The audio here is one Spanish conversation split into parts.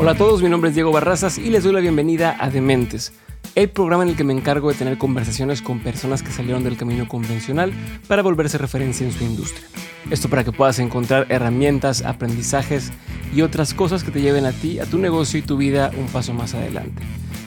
Hola a todos, mi nombre es Diego Barrazas y les doy la bienvenida a Dementes, el programa en el que me encargo de tener conversaciones con personas que salieron del camino convencional para volverse referencia en su industria. Esto para que puedas encontrar herramientas, aprendizajes y otras cosas que te lleven a ti, a tu negocio y tu vida un paso más adelante.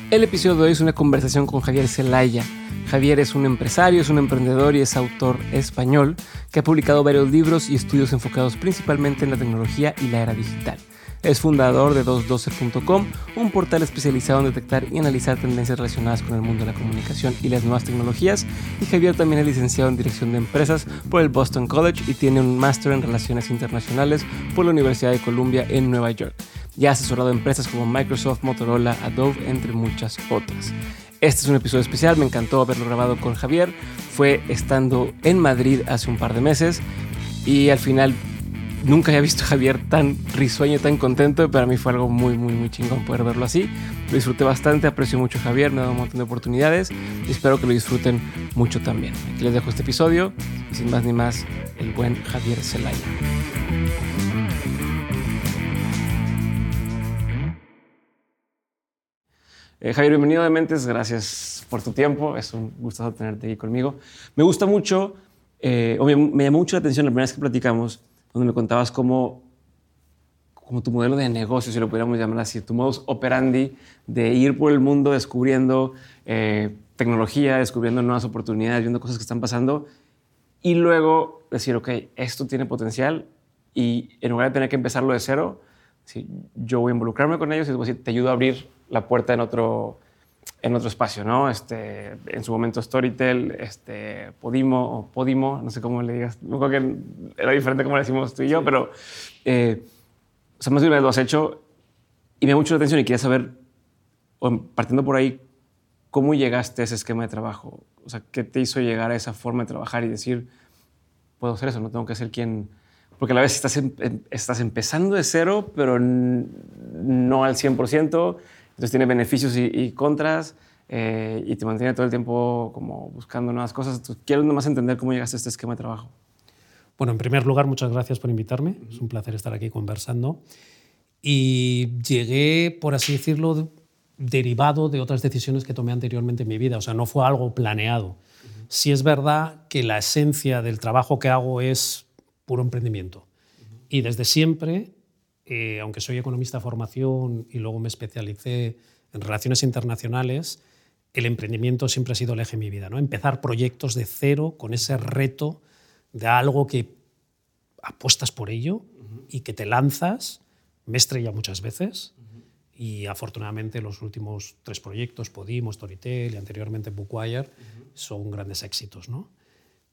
El episodio de hoy es una conversación con Javier Zelaya. Javier es un empresario, es un emprendedor y es autor español que ha publicado varios libros y estudios enfocados principalmente en la tecnología y la era digital. Es fundador de 212.com, un portal especializado en detectar y analizar tendencias relacionadas con el mundo de la comunicación y las nuevas tecnologías. Y Javier también es licenciado en Dirección de Empresas por el Boston College y tiene un máster en Relaciones Internacionales por la Universidad de Columbia en Nueva York. Ya ha asesorado empresas como Microsoft, Motorola, Adobe, entre muchas otras. Este es un episodio especial, me encantó haberlo grabado con Javier. Fue estando en Madrid hace un par de meses y al final nunca había visto a Javier tan risueño, tan contento. Para mí fue algo muy, muy, muy chingón poder verlo así. Lo disfruté bastante, aprecio mucho a Javier, me ha dado un montón de oportunidades y espero que lo disfruten mucho también. Aquí les dejo este episodio y sin más ni más, el buen Javier Zelaya. Eh, Javier, bienvenido de Mentes, gracias por tu tiempo, es un gusto tenerte aquí conmigo. Me gusta mucho, eh, o me, me llamó mucho la atención la primera vez que platicamos, donde me contabas cómo, como tu modelo de negocio, si lo pudiéramos llamar así, tu modus operandi de ir por el mundo descubriendo eh, tecnología, descubriendo nuevas oportunidades, viendo cosas que están pasando y luego decir, ok, esto tiene potencial y en lugar de tener que empezarlo de cero, si yo voy a involucrarme con ellos y te ayudo a abrir la puerta en otro, en otro espacio, ¿no? Este, en su momento Storytel, este, Podimo o Podimo, no sé cómo le digas, no creo que era diferente como le decimos tú y yo, pero eh, o sea, más de una vez lo has hecho y me da mucho la atención y quería saber, partiendo por ahí, ¿cómo llegaste a ese esquema de trabajo? O sea, ¿qué te hizo llegar a esa forma de trabajar y decir, puedo hacer eso, no tengo que ser quien... Porque a la vez estás, em, em, estás empezando de cero, pero no al 100%, entonces tiene beneficios y, contras eh, y te mantiene todo el tiempo como buscando nuevas cosas. Entonces, quiero nomás entender cómo llegaste a este esquema de trabajo. Bueno, en primer lugar, muchas gracias por invitarme. Es un placer estar aquí conversando. Y llegué, por así decirlo, derivado de otras decisiones que tomé anteriormente en mi vida. O sea, no fue algo planeado. Sí es verdad que la esencia del trabajo que hago es puro emprendimiento. Y desde siempre eh, aunque soy economista de formación y luego me especialicé en relaciones internacionales, el emprendimiento siempre ha sido el eje de mi vida. ¿no? Empezar proyectos de cero con ese reto de algo que apuestas por ello y que te lanzas. Me estrella muchas veces y afortunadamente los últimos tres proyectos, Podimo, Storytel y anteriormente Bookwire, son grandes éxitos. ¿no?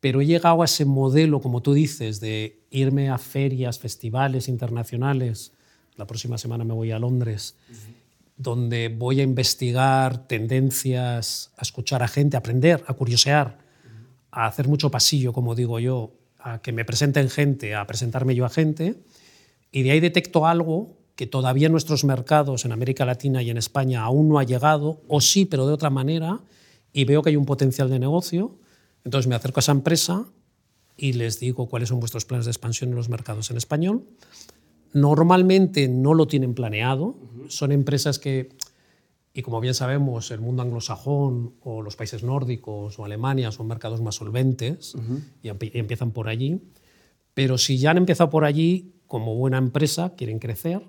Pero he llegado a ese modelo, como tú dices, de irme a ferias, festivales internacionales. La próxima semana me voy a Londres, donde voy a investigar tendencias, a escuchar a gente, a aprender, a curiosear, a hacer mucho pasillo, como digo yo, a que me presenten gente, a presentarme yo a gente. Y de ahí detecto algo que todavía en nuestros mercados, en América Latina y en España, aún no ha llegado, o sí, pero de otra manera, y veo que hay un potencial de negocio entonces me acerco a esa empresa y les digo cuáles son vuestros planes de expansión en los mercados en español. Normalmente no lo tienen planeado, son empresas que, y como bien sabemos, el mundo anglosajón o los países nórdicos o Alemania son mercados más solventes y, empiezan por allí. Pero si ya han empezado por allí, como buena empresa, quieren crecer.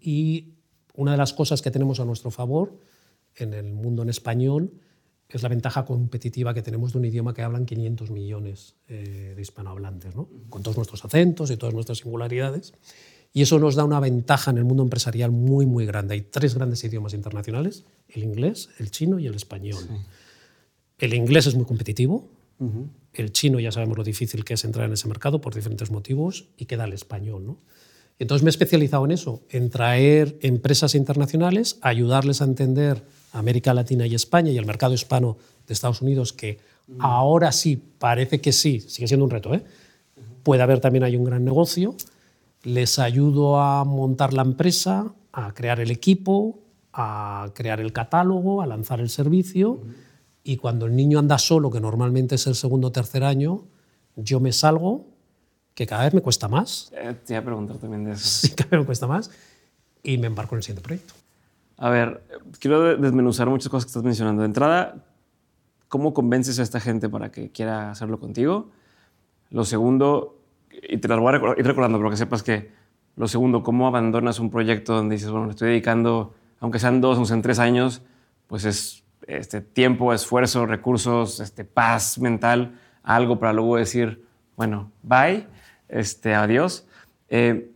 Y una de las cosas que tenemos a nuestro favor en el mundo en español es la ventaja competitiva que tenemos de un idioma que hablan 500 millones eh, de hispanohablantes, ¿no? con todos nuestros acentos y todas nuestras singularidades. Y eso nos da una ventaja en el mundo empresarial muy, muy grande. Hay tres grandes idiomas internacionales, el inglés, el chino y el español. El inglés es muy competitivo, el chino ya sabemos lo difícil que es entrar en ese mercado por diferentes motivos y queda el español. ¿no? Entonces me he especializado en eso, en traer empresas internacionales, ayudarles a entender América Latina y España y el mercado hispano de Estados Unidos, que ahora sí, parece que sí, sigue siendo un reto, ¿eh? puede haber también hay un gran negocio, les ayudo a montar la empresa, a crear el equipo, a crear el catálogo, a lanzar el servicio, y cuando el niño anda solo, que normalmente es el segundo o tercer año, yo me salgo, que cada vez me cuesta más. Eh, te iba a preguntar también de eso. Sí, cada vez me cuesta más y me embarco en el siguiente proyecto. A ver, quiero desmenuzar muchas cosas que estás mencionando. De entrada, ¿cómo convences a esta gente para que quiera hacerlo contigo? Lo segundo, y te las voy a ir recordando, pero que sepas que lo segundo, ¿cómo abandonas un proyecto donde dices, bueno, le estoy dedicando, aunque sean dos, aunque sean tres años, pues es este, tiempo, esfuerzo, recursos, este, paz mental, algo para luego decir, bueno, bye, este, adiós. Eh,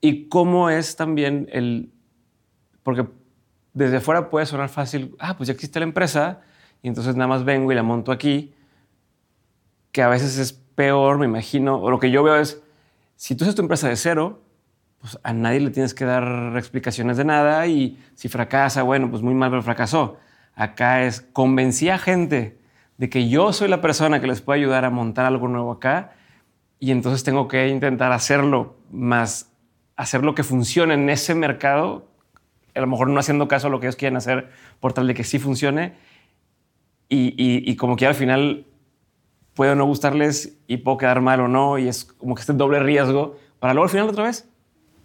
y cómo es también el, porque desde fuera puede sonar fácil, ah, pues ya existe la empresa y entonces nada más vengo y la monto aquí, que a veces es peor, me imagino, o lo que yo veo es, si tú haces tu empresa de cero, pues a nadie le tienes que dar explicaciones de nada y si fracasa, bueno, pues muy mal, pero fracasó. Acá es, convencí a gente de que yo soy la persona que les puede ayudar a montar algo nuevo acá y entonces tengo que intentar hacerlo más, hacer lo que funcione en ese mercado a lo mejor no haciendo caso a lo que ellos quieren hacer por tal de que sí funcione. Y, como que al final puede no gustarles y puedo quedar mal o no, y es como que este doble riesgo para luego al final otra vez,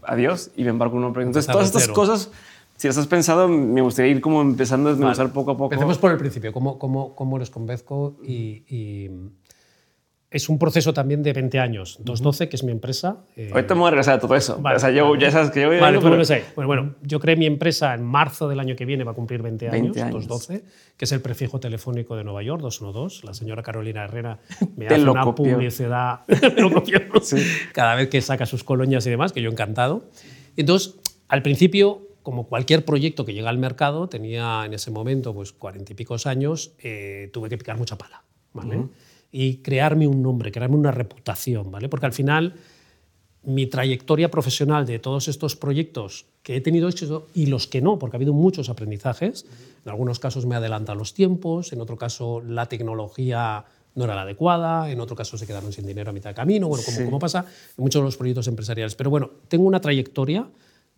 adiós, y me embarco en un proyecto. Entonces, todas estas cosas, si las has pensado, me gustaría ir como empezando a desmenuzar poco a poco. Empecemos por el principio, cómo, cómo, cómo les convenzco y es un proceso también de 20 años. 212, que es mi empresa. Eh, Ahorita me voy a regresar a todo eso. o sea, yo, ya sabes que yo voy vale, tú pero... bueno, bueno, yo creé mi empresa en marzo del año que viene, va a cumplir 20 años, 212, que es el prefijo telefónico de Nueva York, 212. La señora Carolina Herrera me hace una publicidad cada vez que saca sus colonias y demás, que yo encantado. Entonces, al principio, como cualquier proyecto que llega al mercado, tenía en ese momento pues 40 y pico años, eh, tuve que picar mucha pala. ¿vale? Y crearme un nombre, crearme una reputación, ¿vale? Porque al final mi trayectoria profesional de todos estos proyectos que he tenido éxito y los que no, porque ha habido muchos aprendizajes, en algunos casos me adelantan los tiempos, en otro caso la tecnología no era la adecuada, en otro caso se quedaron sin dinero a mitad de camino, bueno, como, como pasa en muchos de los proyectos empresariales. Pero bueno, tengo una trayectoria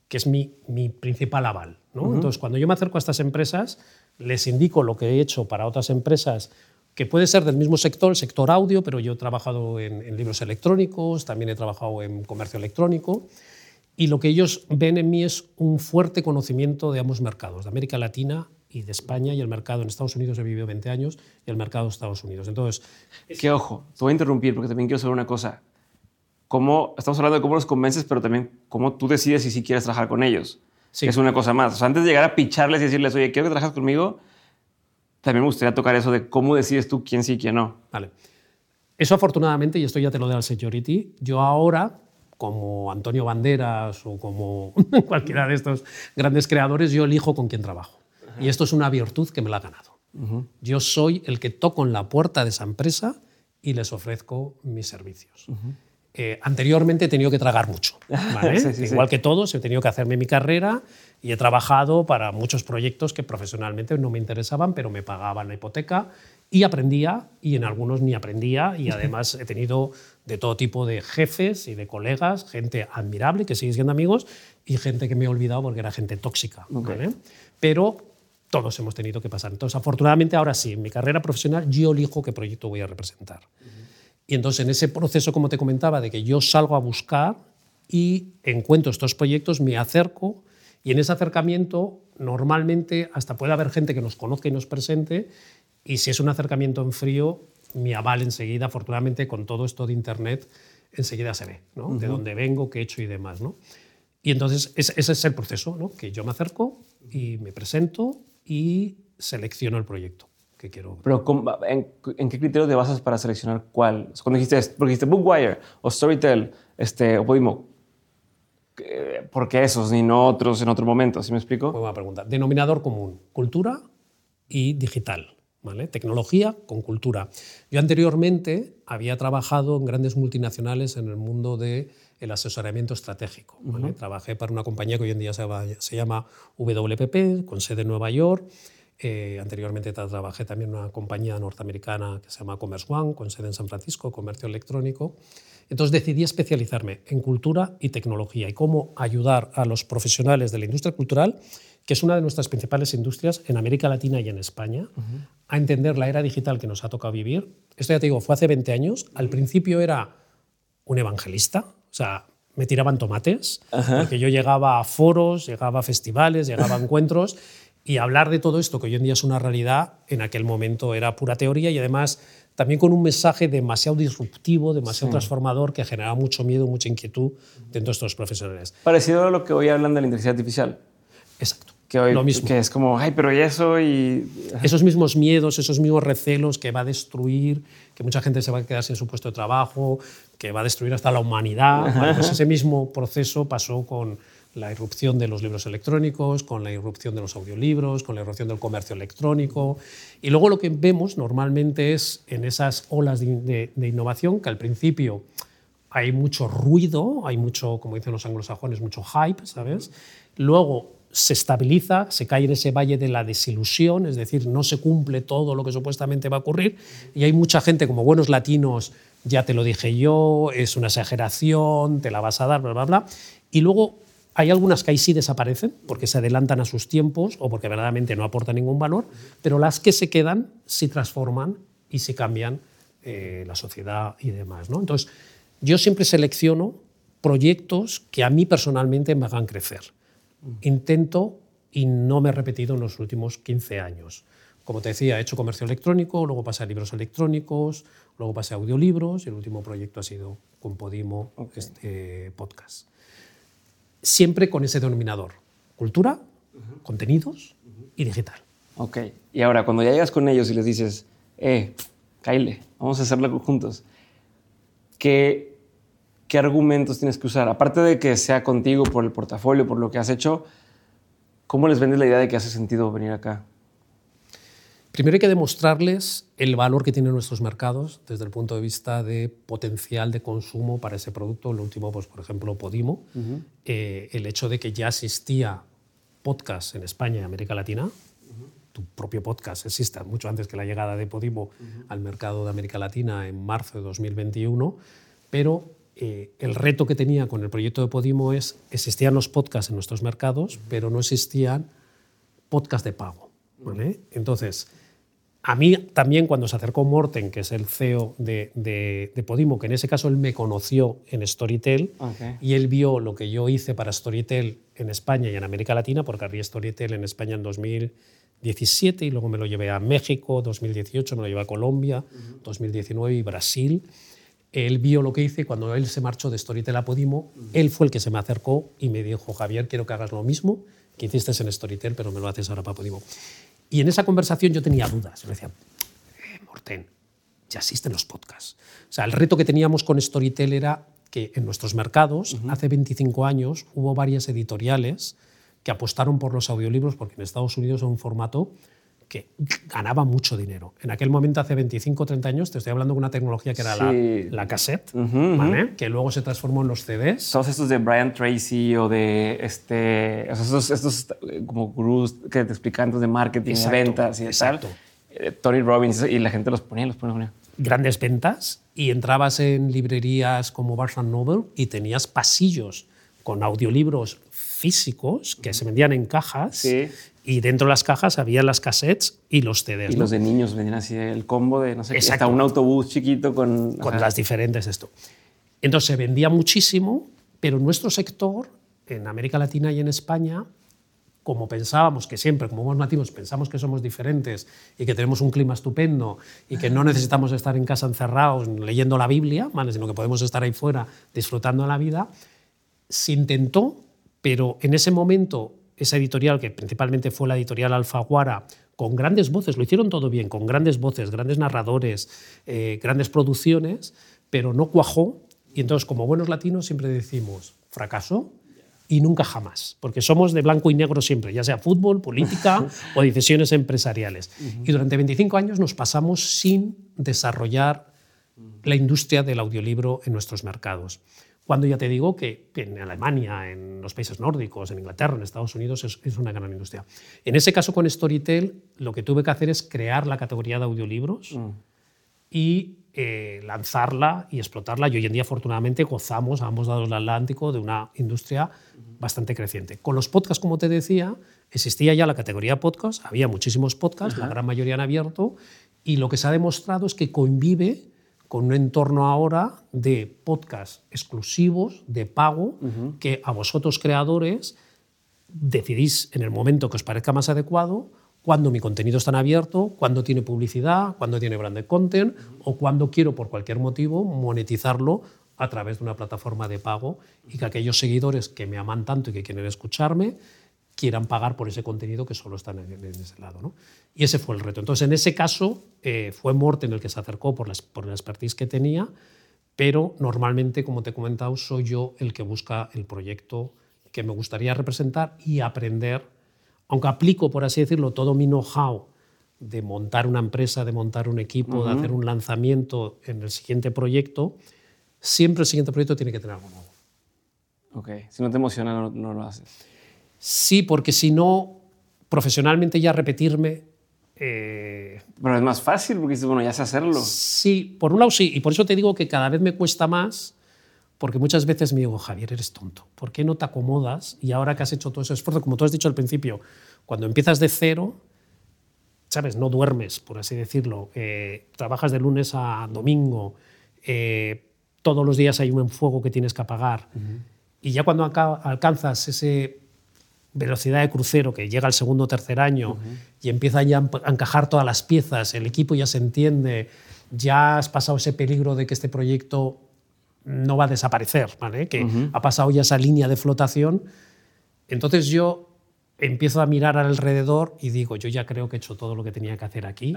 que es mi, mi principal aval. ¿no? Entonces, cuando yo me acerco a estas empresas, les indico lo que he hecho para otras empresas que puede ser del mismo sector, el sector audio, pero yo he trabajado en, libros electrónicos, también he trabajado en comercio electrónico, y lo que ellos ven en mí es un fuerte conocimiento de ambos mercados, de América Latina y de España, y el mercado en Estados Unidos he vivido 20 años, y el mercado de Estados Unidos. Entonces, que ojo, te voy a interrumpir porque también quiero saber una cosa. ¿Cómo, estamos hablando de cómo los convences, pero también cómo tú decides si sí quieres trabajar con ellos. Sí. Es una cosa más. antes de llegar a picharles y decirles, oye, quiero que trabajes conmigo, también me gustaría tocar eso de cómo decides tú quién sí y quién no. Vale. Eso afortunadamente, y esto ya te lo doy al security, yo ahora, como Antonio Banderas o como cualquiera de estos grandes creadores, yo elijo con quién trabajo. Y esto es una virtud que me la ha ganado. Yo soy el que toco en la puerta de esa empresa y les ofrezco mis servicios. Eh, anteriormente he tenido que tragar mucho. Igual que todos, he tenido que hacerme mi carrera y he trabajado para muchos proyectos que profesionalmente no me interesaban, pero me pagaban la hipoteca y aprendía, y en algunos ni aprendía, y además he tenido de todo tipo de jefes y de colegas, gente admirable, que sigue siendo amigos, y gente que me he olvidado porque era gente tóxica. Pero todos hemos tenido que pasar. Entonces, afortunadamente, ahora sí, en mi carrera profesional yo elijo qué proyecto voy a representar. Y entonces en ese proceso, como te comentaba, de que yo salgo a buscar y encuentro estos proyectos, me acerco y en ese acercamiento normalmente hasta puede haber gente que nos conozca y nos presente y si es un acercamiento en frío, mi aval enseguida, afortunadamente con todo esto de Internet, enseguida se ve, ¿no? de dónde vengo, qué he hecho y demás. ¿no? Y entonces ese, es el proceso, ¿no? que yo me acerco y me presento y selecciono el proyecto quiero. Pero ¿en, qué criterio te basas para seleccionar cuál? Cuando dijiste, porque dijiste Bookwire o Storytel este, o Podimo, ¿por qué esos ni no otros en otro momento? ¿Sí me explico? Buena pregunta. Denominador común, cultura y digital. ¿Vale? Tecnología con cultura. Yo anteriormente había trabajado en grandes multinacionales en el mundo del el asesoramiento estratégico. Trabajé para una compañía que hoy en día se, se llama WPP, con sede en Nueva York, eh, anteriormente trabajé también en una compañía norteamericana que se llama Commerce One, con sede en San Francisco, comercio electrónico. Entonces decidí especializarme en cultura y tecnología y cómo ayudar a los profesionales de la industria cultural, que es una de nuestras principales industrias en América Latina y en España, a entender la era digital que nos ha tocado vivir. Esto ya te digo, fue hace 20 años. Al principio era un evangelista, o sea, me tiraban tomates, porque yo llegaba a foros, llegaba a festivales, llegaba a encuentros y hablar de todo esto, que hoy en día es una realidad, en aquel momento era pura teoría y además también con un mensaje demasiado disruptivo, demasiado transformador, que generaba mucho miedo, mucha inquietud dentro de estos profesionales. Parecido a lo que hoy hablan de la inteligencia artificial. Exacto. Que hoy, lo mismo. Que es como, ay, pero ¿y eso? Y... Esos mismos miedos, esos mismos recelos que va a destruir, que mucha gente se va a quedar sin su puesto de trabajo, que va a destruir hasta la humanidad. Bueno, pues ese mismo proceso pasó con la irrupción de los libros electrónicos, con la irrupción de los audiolibros, con la irrupción del comercio electrónico. Y luego lo que vemos normalmente es en esas olas de, innovación que al principio hay mucho ruido, hay mucho, como dicen los anglosajones, mucho hype, ¿sabes? Luego se estabiliza, se cae en ese valle de la desilusión, es decir, no se cumple todo lo que supuestamente va a ocurrir y hay mucha gente como buenos latinos, ya te lo dije yo, es una exageración, te la vas a dar, bla, bla, bla. Y luego hay algunas que ahí sí desaparecen porque se adelantan a sus tiempos o porque verdaderamente no aportan ningún valor, pero las que se quedan sí transforman y sí cambian eh, la sociedad y demás. ¿no? Entonces, yo siempre selecciono proyectos que a mí personalmente me hagan crecer. Intento, y no me he repetido en los últimos 15 años. Como te decía, he hecho comercio electrónico, luego pasé a libros electrónicos, luego pasé a audiolibros y el último proyecto ha sido con Podimo este, Podcast siempre con ese denominador, cultura, contenidos y digital. Ok, y ahora cuando ya llegas con ellos y les dices, eh, Kyle, vamos a hacerlo juntos, ¿qué, ¿qué argumentos tienes que usar? Aparte de que sea contigo por el portafolio, por lo que has hecho, ¿cómo les vendes la idea de que hace sentido venir acá? Primero hay que demostrarles el valor que tienen nuestros mercados desde el punto de vista de potencial de consumo para ese producto. Lo último, pues, por ejemplo, Podimo. Eh, el hecho de que ya existía podcast en España y América Latina. Tu propio podcast existe mucho antes que la llegada de Podimo al mercado de América Latina en marzo de 2021. Pero eh, el reto que tenía con el proyecto de Podimo es existían los podcasts en nuestros mercados, pero no existían podcasts de pago. ¿vale? Entonces, a mí también cuando se acercó Morten, que es el CEO de, Podimo, que en ese caso él me conoció en Storytel y él vio lo que yo hice para Storytel en España y en América Latina, porque abrí Storytel en España en 2017 y luego me lo llevé a México, 2018 me lo llevé a Colombia, 2019 y Brasil. Él vio lo que hice y cuando él se marchó de Storytel a Podimo, él fue el que se me acercó y me dijo, Javier, quiero que hagas lo mismo que hiciste en Storytel, pero me lo haces ahora para Podimo. Y en esa conversación yo tenía dudas. Yo decía, eh, Morten, ya existen los podcasts. O sea, el reto que teníamos con Storytel era que en nuestros mercados, hace 25 años, hubo varias editoriales que apostaron por los audiolibros porque en Estados Unidos es un formato que ganaba mucho dinero. En aquel momento, hace 25 o 30 años, te estoy hablando de una tecnología que era la, la, cassette, ¿vale? que luego se transformó en los CDs. Todos estos de Brian Tracy o de este, estos, estos eh, como gurús que te explican de marketing, de ventas y exacto. tal. Eh, Tony Robbins y la gente los ponía, los ponía. Grandes ventas y entrabas en librerías como Barnes Noble y tenías pasillos con audiolibros físicos que se vendían en cajas sí. Y dentro de las cajas había las cassettes y los CDs. Y los de niños venían así, el combo de, no sé, hasta un autobús chiquito con... Con las diferentes esto. Entonces se vendía muchísimo, pero nuestro sector, en América Latina y en España, como pensábamos que siempre, como buenos nativos, pensamos que somos diferentes y que tenemos un clima estupendo y que no necesitamos estar en casa encerrados leyendo la Biblia, ¿vale? sino que podemos estar ahí fuera disfrutando la vida, se intentó pero en ese momento, esa editorial, que principalmente fue la editorial Alfaguara, con grandes voces, lo hicieron todo bien, con grandes voces, grandes narradores, eh, grandes producciones, pero no cuajó. Y entonces, como buenos latinos, siempre decimos, fracasó y nunca jamás, porque somos de blanco y negro siempre, ya sea fútbol, política o decisiones empresariales. Y durante 25 años nos pasamos sin desarrollar la industria del audiolibro en nuestros mercados. Cuando ya te digo que en Alemania, en los países nórdicos, en Inglaterra, en Estados Unidos es, una gran industria. En ese caso con Storytel, lo que tuve que hacer es crear la categoría de audiolibros mm. y eh, lanzarla y explotarla. Y hoy en día, afortunadamente, gozamos a ambos lados del Atlántico de una industria bastante creciente. Con los podcasts, como te decía, existía ya la categoría podcast, había muchísimos podcasts, la gran mayoría han abierto, y lo que se ha demostrado es que convive con un entorno ahora de podcast exclusivos, de pago, que a vosotros creadores decidís en el momento que os parezca más adecuado cuando mi contenido está en abierto, cuando tiene publicidad, cuando tiene branded content o cuando quiero por cualquier motivo monetizarlo a través de una plataforma de pago y que aquellos seguidores que me aman tanto y que quieren escucharme quieran pagar por ese contenido que solo está en, ese lado. ¿no? Y ese fue el reto. Entonces, en ese caso, eh, fue Morten el que se acercó por la, por la expertise que tenía, pero normalmente, como te he comentado, soy yo el que busca el proyecto que me gustaría representar y aprender, aunque aplico, por así decirlo, todo mi know-how de montar una empresa, de montar un equipo, de hacer un lanzamiento en el siguiente proyecto, siempre el siguiente proyecto tiene que tener algo nuevo. Ok, si no te emociona, no, no lo haces. Sí, porque si no, profesionalmente ya repetirme... Eh, Pero es más fácil porque bueno, ya sé hacerlo. Sí, por un lado sí, y por eso te digo que cada vez me cuesta más, porque muchas veces me digo, Javier, eres tonto, ¿por qué no te acomodas? Y ahora que has hecho todo ese esfuerzo, como tú has dicho al principio, cuando empiezas de cero, ¿sabes? No duermes, por así decirlo, eh, trabajas de lunes a domingo, eh, todos los días hay un fuego que tienes que apagar. Y ya cuando alcanzas ese velocidad de crucero que llega al segundo o tercer año y empiezan ya a encajar todas las piezas, el equipo ya se entiende, ya has pasado ese peligro de que este proyecto no va a desaparecer, ¿vale? que ha pasado ya esa línea de flotación, entonces yo empiezo a mirar alrededor y digo, yo ya creo que he hecho todo lo que tenía que hacer aquí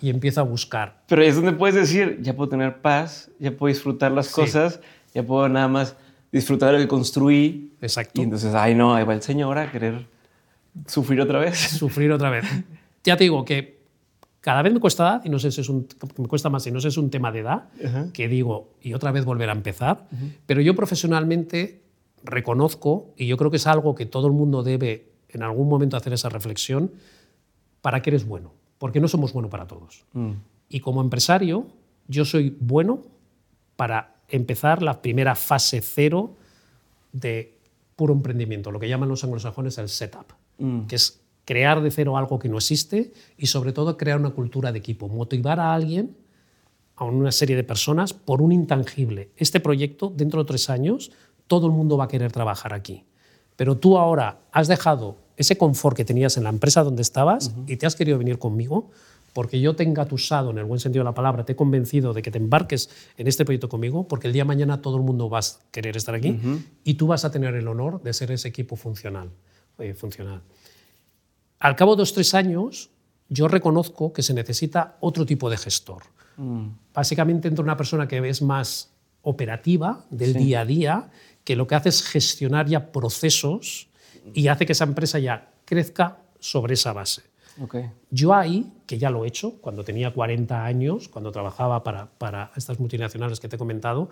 y empiezo a buscar. Pero es donde puedes decir, ya puedo tener paz, ya puedo disfrutar las cosas, ya puedo nada más disfrutar el construir. Exacto. Y entonces, ay no, ahí va el señor a querer sufrir otra vez. Sufrir otra vez. ya te digo que cada vez me cuesta edad, y no sé si es un, me cuesta más, y no sé si es un tema de edad, que digo, y otra vez volver a empezar, pero yo profesionalmente reconozco, y yo creo que es algo que todo el mundo debe en algún momento hacer esa reflexión, ¿para qué eres bueno? Porque no somos buenos para todos. Mm. Y como empresario, yo soy bueno para empezar la primera fase cero de puro emprendimiento, lo que llaman los anglosajones el setup, mm. que es crear de cero algo que no existe y sobre todo crear una cultura de equipo, motivar a alguien, a una serie de personas, por un intangible. Este proyecto, dentro de tres años, todo el mundo va a querer trabajar aquí. Pero tú ahora has dejado ese confort que tenías en la empresa donde estabas y te has querido venir conmigo porque yo te he engatusado, en el buen sentido de la palabra, te he convencido de que te embarques en este proyecto conmigo, porque el día de mañana todo el mundo va a querer estar aquí y tú vas a tener el honor de ser ese equipo funcional. Eh, funcional. Al cabo de dos tres años, yo reconozco que se necesita otro tipo de gestor. Mm. Básicamente entre una persona que es más operativa del día a día, que lo que hace es gestionar ya procesos y hace que esa empresa ya crezca sobre esa base. Yo ahí, que ya lo he hecho, cuando tenía 40 años, cuando trabajaba para, para estas multinacionales que te he comentado,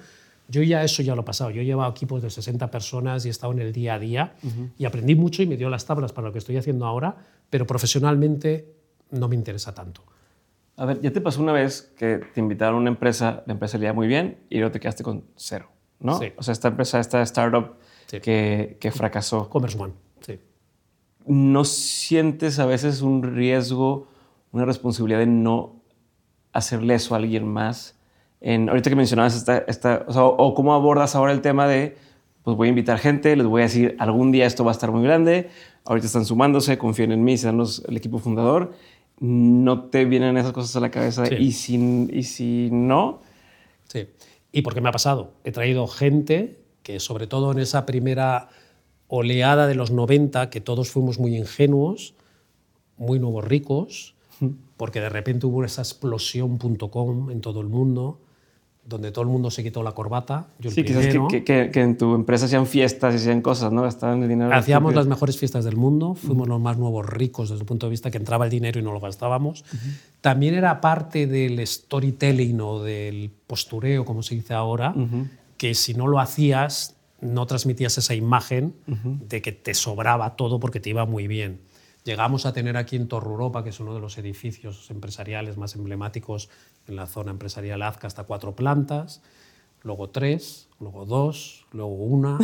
yo ya eso ya lo he pasado. Yo he llevado equipos de 60 personas y he estado en el día a día y aprendí mucho y me dio las tablas para lo que estoy haciendo ahora, pero profesionalmente no me interesa tanto. A ver, ya te pasó una vez que te invitaron a una empresa, la empresa le iba muy bien y luego te quedaste con cero, ¿no? Sí. O sea, esta empresa, esta startup que, que fracasó. Commerce One. ¿No sientes a veces un riesgo, una responsabilidad de no hacerle eso a alguien más? En, ahorita que mencionabas esta, esta o, cómo abordas ahora el tema de, pues voy a invitar gente, les voy a decir, algún día esto va a estar muy grande, ahorita están sumándose, confíen en mí, sean los, el equipo fundador, no te vienen esas cosas a la cabeza y, si, y si no... Sí, y porque me ha pasado, he traído gente que sobre todo en esa primera oleada de los 90 que todos fuimos muy ingenuos, muy nuevos ricos, porque de repente hubo esa explosión.com en todo el mundo, donde todo el mundo se quitó la corbata. Yo sí, quizás que, que, en tu empresa hacían fiestas y hacían cosas, ¿no? Gastaban el dinero. Hacíamos las mejores fiestas del mundo, fuimos los más nuevos ricos desde el punto de vista que entraba el dinero y no lo gastábamos. También era parte del storytelling o del postureo, como se dice ahora, que si no lo hacías no transmitías esa imagen de que te sobraba todo porque te iba muy bien. Llegamos a tener aquí en Torre Europa, que es uno de los edificios empresariales más emblemáticos en la zona empresarial Azca, hasta cuatro plantas, luego tres, luego dos, luego una,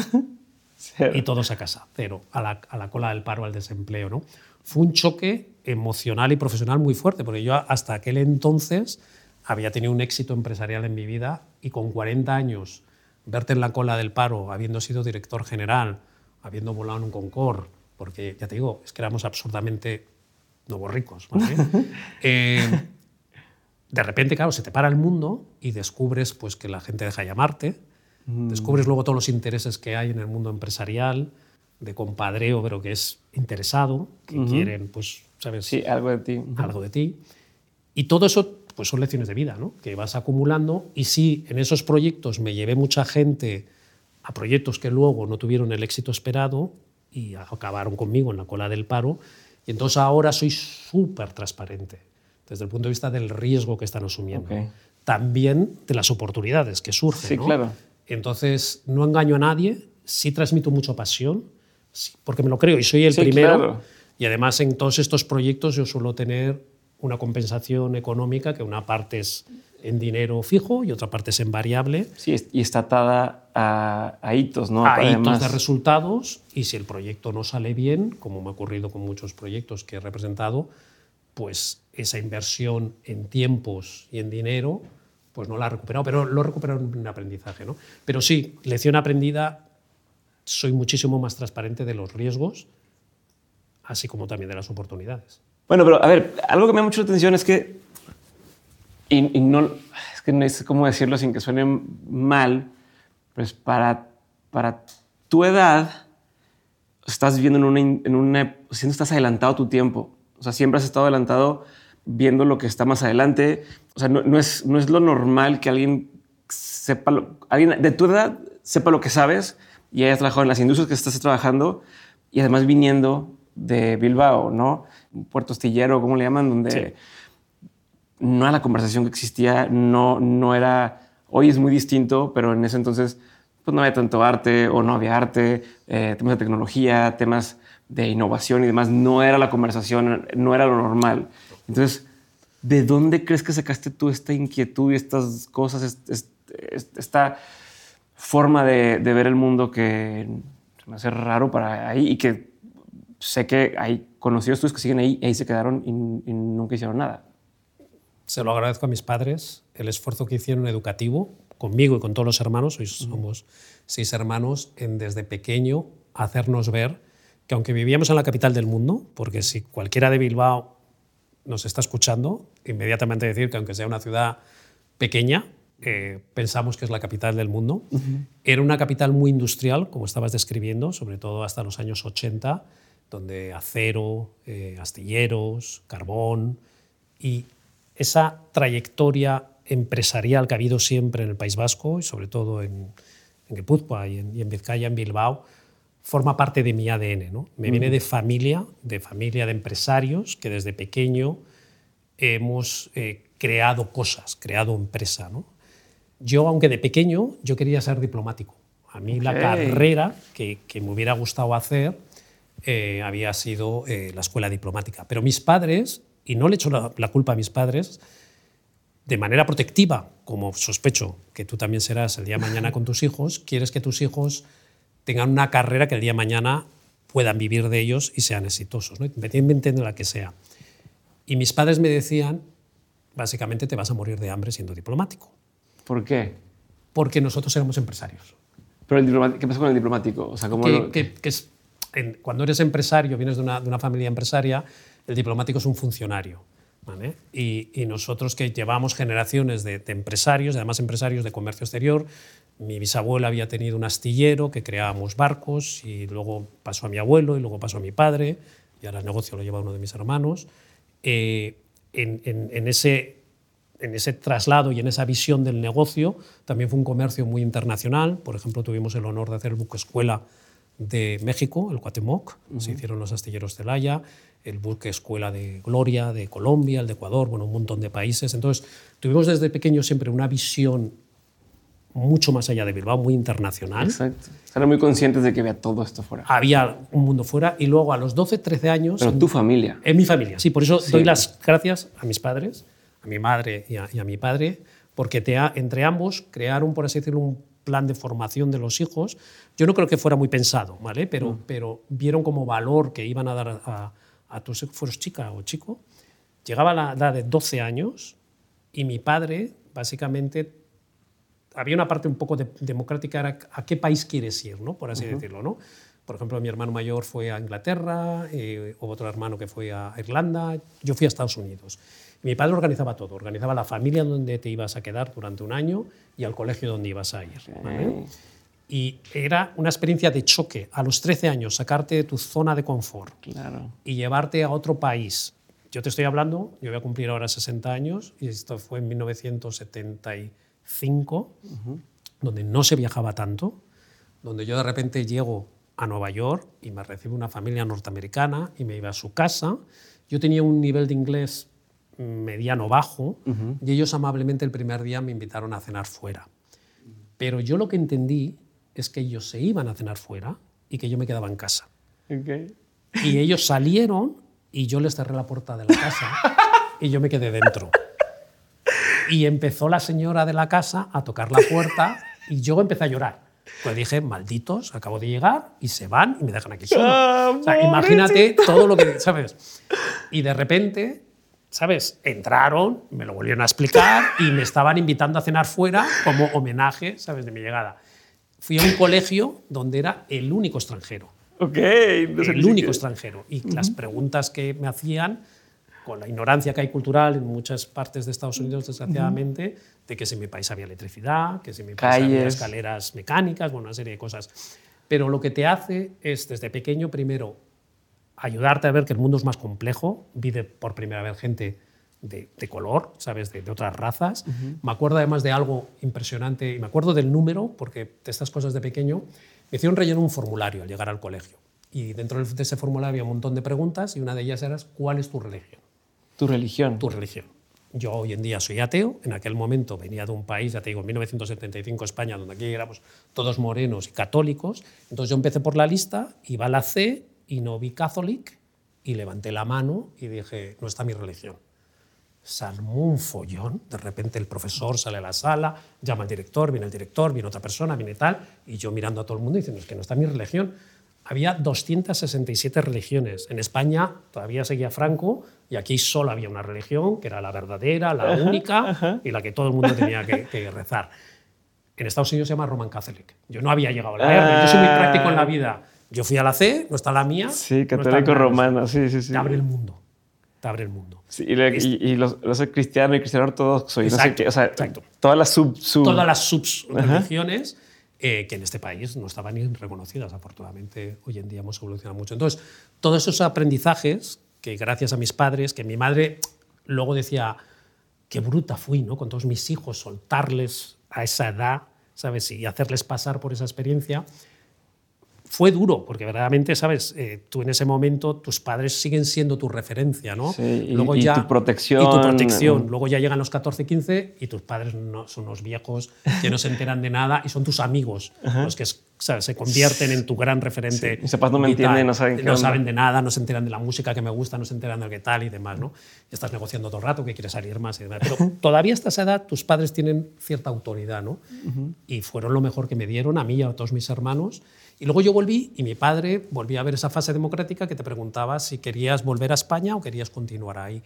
y todos a casa, cero, a la, a la, cola del paro, al desempleo. ¿no? Fue un choque emocional y profesional muy fuerte, porque yo hasta aquel entonces había tenido un éxito empresarial en mi vida y con 40 años verte en la cola del paro, habiendo sido director general, habiendo volado en un Concorde, porque ya te digo, es que éramos absurdamente nuevos ricos. ¿vale? Eh, de repente, claro, se te para el mundo y descubres pues, que la gente deja llamarte, descubres luego todos los intereses que hay en el mundo empresarial, de compadreo, pero que es interesado, que quieren, pues, ¿sabes? Sí, algo de ti. Algo de ti. Y todo eso pues son lecciones de vida, ¿no? que vas acumulando. Y sí, en esos proyectos me llevé mucha gente a proyectos que luego no tuvieron el éxito esperado y acabaron conmigo en la cola del paro. Y entonces ahora soy súper transparente desde el punto de vista del riesgo que están asumiendo. También de las oportunidades que surgen. Sí, claro. Entonces, no engaño a nadie, sí transmito mucha pasión, porque me lo creo y soy el primero. Y además en todos estos proyectos yo suelo tener una compensación económica que una parte es en dinero fijo y otra parte es en variable. Sí, y está atada a, hitos, ¿no? A hitos de resultados y si el proyecto no sale bien, como me ha ocurrido con muchos proyectos que he representado, pues esa inversión en tiempos y en dinero, pues no la he recuperado, pero lo he recuperado en aprendizaje, ¿no? Pero sí, lección aprendida, soy muchísimo más transparente de los riesgos, así como también de las oportunidades. Bueno, pero a ver, algo que me ha mucho la atención es que, y, no, es que no sé cómo decirlo sin que suene mal, pues para, para tu edad estás viviendo en una, en una, siendo estás adelantado tu tiempo. O sea, siempre has estado adelantado viendo lo que está más adelante. O sea, no, es, no es lo normal que alguien sepa, alguien de tu edad sepa lo que sabes y hayas trabajado en las industrias que estás trabajando y además viniendo de Bilbao, ¿no? Puerto Astillero, ¿cómo le llaman? Donde no era la conversación que existía, no, no era... Hoy es muy distinto, pero en ese entonces pues no había tanto arte o no había arte, eh, temas de tecnología, temas de innovación y demás. No era la conversación, no era lo normal. Entonces, ¿de dónde crees que sacaste tú esta inquietud y estas cosas, esta forma de, de ver el mundo que me hace raro para ahí y que sé que hay conocidos tuyos que siguen ahí y ahí se quedaron y, nunca hicieron nada. Se lo agradezco a mis padres, el esfuerzo que hicieron educativo, conmigo y con todos los hermanos, hoy somos seis hermanos, en desde pequeño hacernos ver que aunque vivíamos en la capital del mundo, porque si cualquiera de Bilbao nos está escuchando, inmediatamente decir que aunque sea una ciudad pequeña, eh, pensamos que es la capital del mundo. Era una capital muy industrial, como estabas describiendo, sobre todo hasta los años 80, donde acero, eh, astilleros, carbón y esa trayectoria empresarial que ha habido siempre en el País Vasco y sobre todo en, en Guipúzcoa y en, Vizcaya, en Bilbao, forma parte de mi ADN. ¿no? Me viene de familia, de familia de empresarios que desde pequeño hemos eh, creado cosas, creado empresa. ¿no? Yo, aunque de pequeño, yo quería ser diplomático. A mí la carrera que, que me hubiera gustado hacer eh, había sido eh, la escuela diplomática. Pero mis padres, y no le echo la, la, culpa a mis padres, de manera protectiva, como sospecho que tú también serás el día de mañana con tus hijos, quieres que tus hijos tengan una carrera que el día de mañana puedan vivir de ellos y sean exitosos, ¿no? independientemente de la que sea. Y mis padres me decían, básicamente te vas a morir de hambre siendo diplomático. ¿Por qué? Porque nosotros éramos empresarios. ¿Pero el ¿qué pasa con el diplomático? O sea, ¿cómo que, que es cuando eres empresario, vienes de una, familia empresaria, el diplomático es un funcionario. Y, nosotros que llevamos generaciones de, empresarios, además empresarios de comercio exterior, mi bisabuela había tenido un astillero que creábamos barcos y luego pasó a mi abuelo y luego pasó a mi padre y ahora el negocio lo lleva uno de mis hermanos. Eh, en, ese, en ese traslado y en esa visión del negocio también fue un comercio muy internacional. Por ejemplo, tuvimos el honor de hacer el buque escuela de México, el Cuatemoc, se hicieron los astilleros de Laya, el buque escuela de Gloria, de Colombia, el de Ecuador, bueno, un montón de países. Entonces, tuvimos desde pequeño siempre una visión mucho más allá de Bilbao, muy internacional. Exacto. Estaban muy conscientes de que había todo esto fuera. Había un mundo fuera y luego a los 12, 13 años... Pero tu familia. En mi familia, sí. Por eso doy las gracias a mis padres, a mi madre y a, mi padre, porque te entre ambos crearon, por así decirlo, un plan de formación de los hijos, yo no creo que fuera muy pensado, ¿vale? Pero, mm. pero vieron como valor que iban a dar a, a tus fueros chica o chico. Llegaba a la edad de 12 años Y mi padre, básicamente, había una parte un poco de- democrática, era a qué país quieres ir, ¿no? por así decirlo. ¿no? Por ejemplo, mi hermano mayor fue a Inglaterra, eh, hubo otro hermano que fue a Irlanda, yo fui a Estados Unidos. Mi padre organizaba todo, organizaba la familia donde te ibas a quedar durante un año y al colegio donde ibas a ir. ¿vale? Y era una experiencia de choque. A los 13 años, sacarte de tu zona de confort Claro. y llevarte a otro país. Yo te estoy hablando, yo voy a cumplir ahora 60 años y esto fue en 1975, donde no se viajaba tanto, donde yo de repente llego a Nueva York y me recibe una familia norteamericana y me iba a su casa. Yo tenía un nivel de inglés mediano bajo y ellos amablemente el primer día me invitaron a cenar fuera. Pero yo lo que entendí es que ellos se iban a cenar fuera y que yo me quedaba en casa. Ok. Y ellos salieron y yo les cerré la puerta de la casa y yo me quedé dentro. Y empezó la señora de la casa a tocar la puerta y yo empecé a llorar. Pues dije, malditos, acabo de llegar y se van y me dejan aquí solo. Ah, O sea, imagínate todo lo que, ¿sabes? Y de repente, ¿sabes? Entraron, me lo volvieron a explicar y me estaban invitando a cenar fuera como homenaje, ¿sabes? De mi llegada. Fui a un colegio donde era el único extranjero Ok. el único extranjero. Y las preguntas que me hacían, con la ignorancia que hay cultural en muchas partes de Estados Unidos, desgraciadamente, de que si en mi país había electricidad, que si en mi país había escaleras mecánicas, bueno, una serie de cosas. Pero lo que te hace es, desde pequeño, primero, ayudarte a ver que el mundo es más complejo. Vi de- por primera vez gente de, de color, ¿sabes? De, de otras razas. Me acuerdo además de algo impresionante, y me acuerdo del número, porque de estas cosas de pequeño, me hicieron rellenar un formulario al llegar al colegio. Y dentro de ese formulario había un montón de preguntas y una de ellas era ¿cuál es tu religión? Tu religión. tu religión. Yo hoy en día soy ateo, en aquel momento venía de un país, ya te digo, en 1975 España, donde aquí éramos todos morenos y católicos, entonces yo empecé por la lista, iba a la C y no vi catholic y levanté la mano y dije, no está mi religión. Se armó un follón, de repente el profesor sale a la sala, llama al director, viene el director, viene otra persona, viene tal, y yo mirando a todo el mundo diciendo, es que no está mi religión. Había 267 religiones. En España todavía seguía Franco y aquí solo había una religión, que era la verdadera, la única y la que todo el mundo tenía que, que rezar. En Estados Unidos se llama Roman Catholic. Yo no había llegado a la R. Yo soy muy práctico en la vida. Yo fui a la C, no está la mía. Sí, no católico la- romano, sí, sí, sí. Te abre el mundo. Te abre el mundo. Sí, y, le- y- y los, los cristiano y cristiano ortodoxo y no sé Exacto, qué. O sea, exacto. todas las sub. sub- todas las subreligiones eh, que en este país no estaban ni reconocidas. Afortunadamente, hoy en día hemos evolucionado mucho. Entonces, todos esos aprendizajes que gracias a mis padres, que mi madre luego decía, qué bruta fui, ¿no? Con todos mis hijos, soltarles a esa edad, ¿sabes? Y hacerles pasar por esa experiencia. Fue duro, porque verdaderamente, ¿sabes? Eh, tú en ese momento, tus padres siguen siendo tu referencia, ¿no? Sí, y- y tu protección. Y tu protección. Luego ya llegan los 14, 15 y tus padres no, son unos viejos que no se enteran de nada y son tus amigos los que ¿sabes? se convierten en tu gran referente. Sí, mis papás no me entienden, no saben qué No onda. saben de nada, no se enteran de la música que me gusta, no se enteran de qué tal y demás, ¿no? Y estás negociando todo el rato que quieres salir más y demás. Pero todavía hasta esa edad tus padres tienen cierta autoridad, ¿no? Y fueron lo mejor que me dieron a mí y a todos mis hermanos. Y luego yo volví y mi padre volvía a ver esa fase democrática que te preguntaba si querías volver a España o querías continuar ahí.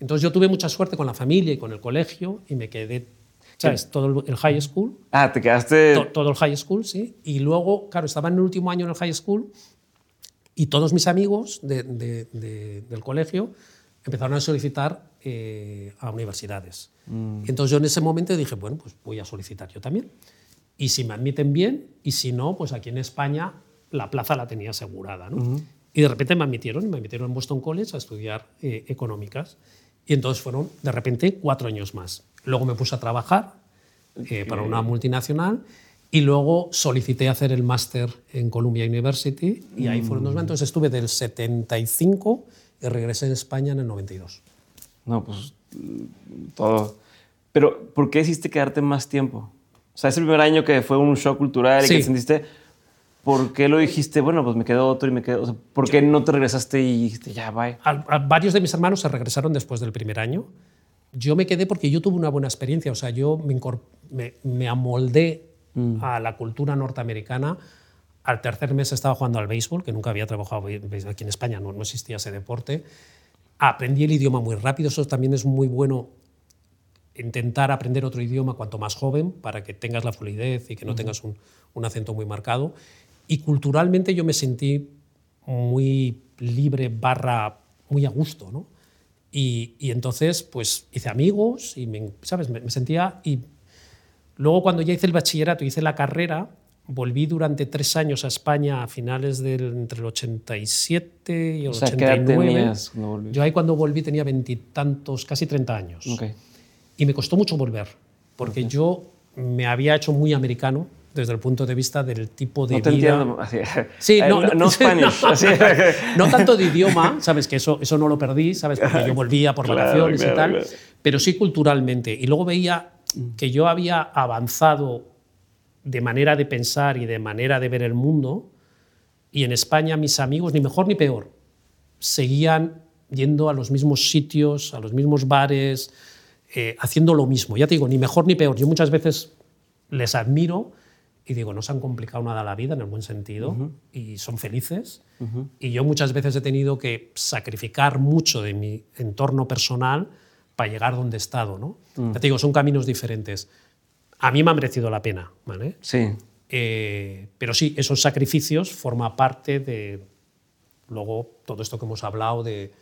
Entonces yo tuve mucha suerte con la familia y con el colegio y me quedé, ¿sabes? Todo el- high school Ah, te quedaste. to- todo el high school, sí. Y luego, claro, estaba en el último año en el high school y todos mis amigos de- de- de- del colegio empezaron a solicitar eh, a universidades. Entonces yo en ese momento dije, bueno, pues voy a solicitar yo también. Y si me admiten bien, y si no, pues aquí en España la plaza la tenía asegurada. ¿no? Y de repente me admitieron, y me admitieron en Boston College a estudiar eh, económicas. Y entonces fueron, de repente, cuatro años más. Luego me puse a trabajar eh, para una multinacional y luego solicité hacer el máster en Columbia University y ahí fueron dos años. Entonces estuve del 75 y regresé a España en el 92. No, pues. mm, Todo. Pero, ¿por qué decidiste quedarte más tiempo? O sea, ese primer año que fue un shock cultural y Sí. que sentiste. ¿Por qué lo dijiste? Bueno, pues me quedo otro y me quedo. O sea, ¿por qué no te regresaste y dijiste, ya, bye? Al- a varios de mis hermanos se regresaron después del primer año. Yo me quedé porque yo tuve una buena experiencia, o sea, yo me, me, me amoldé a la cultura norteamericana. Al tercer mes estaba jugando al béisbol, que nunca había trabajado béisbol aquí en España, no, no existía ese deporte. Aprendí el idioma muy rápido, eso también es muy bueno intentar aprender otro idioma cuanto más joven para que tengas la fluidez y que no tengas un, un, acento muy marcado. Y culturalmente yo me sentí muy libre barra muy a gusto, ¿no? Y, y entonces pues hice amigos y me, ¿sabes? Me, me, sentía... Y luego cuando ya hice el bachillerato, hice la carrera, volví durante tres años a España a finales del entre el 87 y el o sea, 89. ¿qué edad tenías cuando volviste? Yo ahí cuando volví tenía veintitantos, casi 30 años. Okay. Y me costó mucho volver, porque yo me había hecho muy americano desde el punto de vista del tipo de no te vida. Entiendo. Así, sí, no, no, no Spanish. No, así. no, tanto de idioma, sabes que eso, eso no lo perdí, sabes, porque yo volvía por claro, vacaciones claro, y tal, claro. pero sí culturalmente. Y luego veía que yo había avanzado de manera de pensar y de manera de ver el mundo, y en España mis amigos, ni mejor ni peor, seguían yendo a los mismos sitios, a los mismos bares, eh, haciendo lo mismo. Ya te digo, ni mejor ni peor. Yo muchas veces les admiro y digo, no se han complicado nada la vida en el buen sentido uh -huh. y son felices. Uh -huh. Y yo muchas veces he tenido que sacrificar mucho de mi entorno personal para llegar donde he estado. ¿no? Uh -huh. Ya te digo, son caminos diferentes. A mí me ha merecido la pena. ¿vale? Sí. Eh, pero sí, esos sacrificios forman parte de luego todo esto que hemos hablado de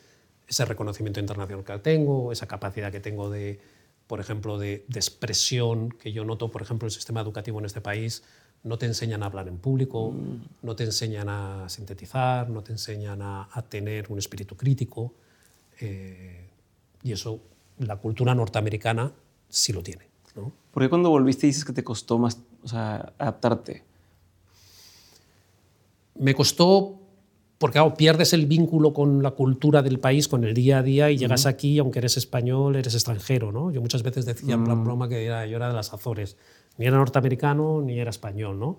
ese reconocimiento internacional que tengo, esa capacidad que tengo de, por ejemplo, de, de, expresión que yo noto, por ejemplo, el sistema educativo en este país, no te enseñan a hablar en público, mm. no te enseñan a sintetizar, no te enseñan a, a tener un espíritu crítico, eh, y eso la cultura norteamericana sí lo tiene. ¿no? ¿Por qué cuando volviste dices que te costó más o sea, adaptarte? Me costó porque claro, pierdes el vínculo con la cultura del país, con el día a día, y llegas uh -huh. aquí, aunque eres español, eres extranjero. ¿no? Yo muchas veces decía en plan broma que era, yo era de las Azores. Ni era norteamericano ni era español. ¿no?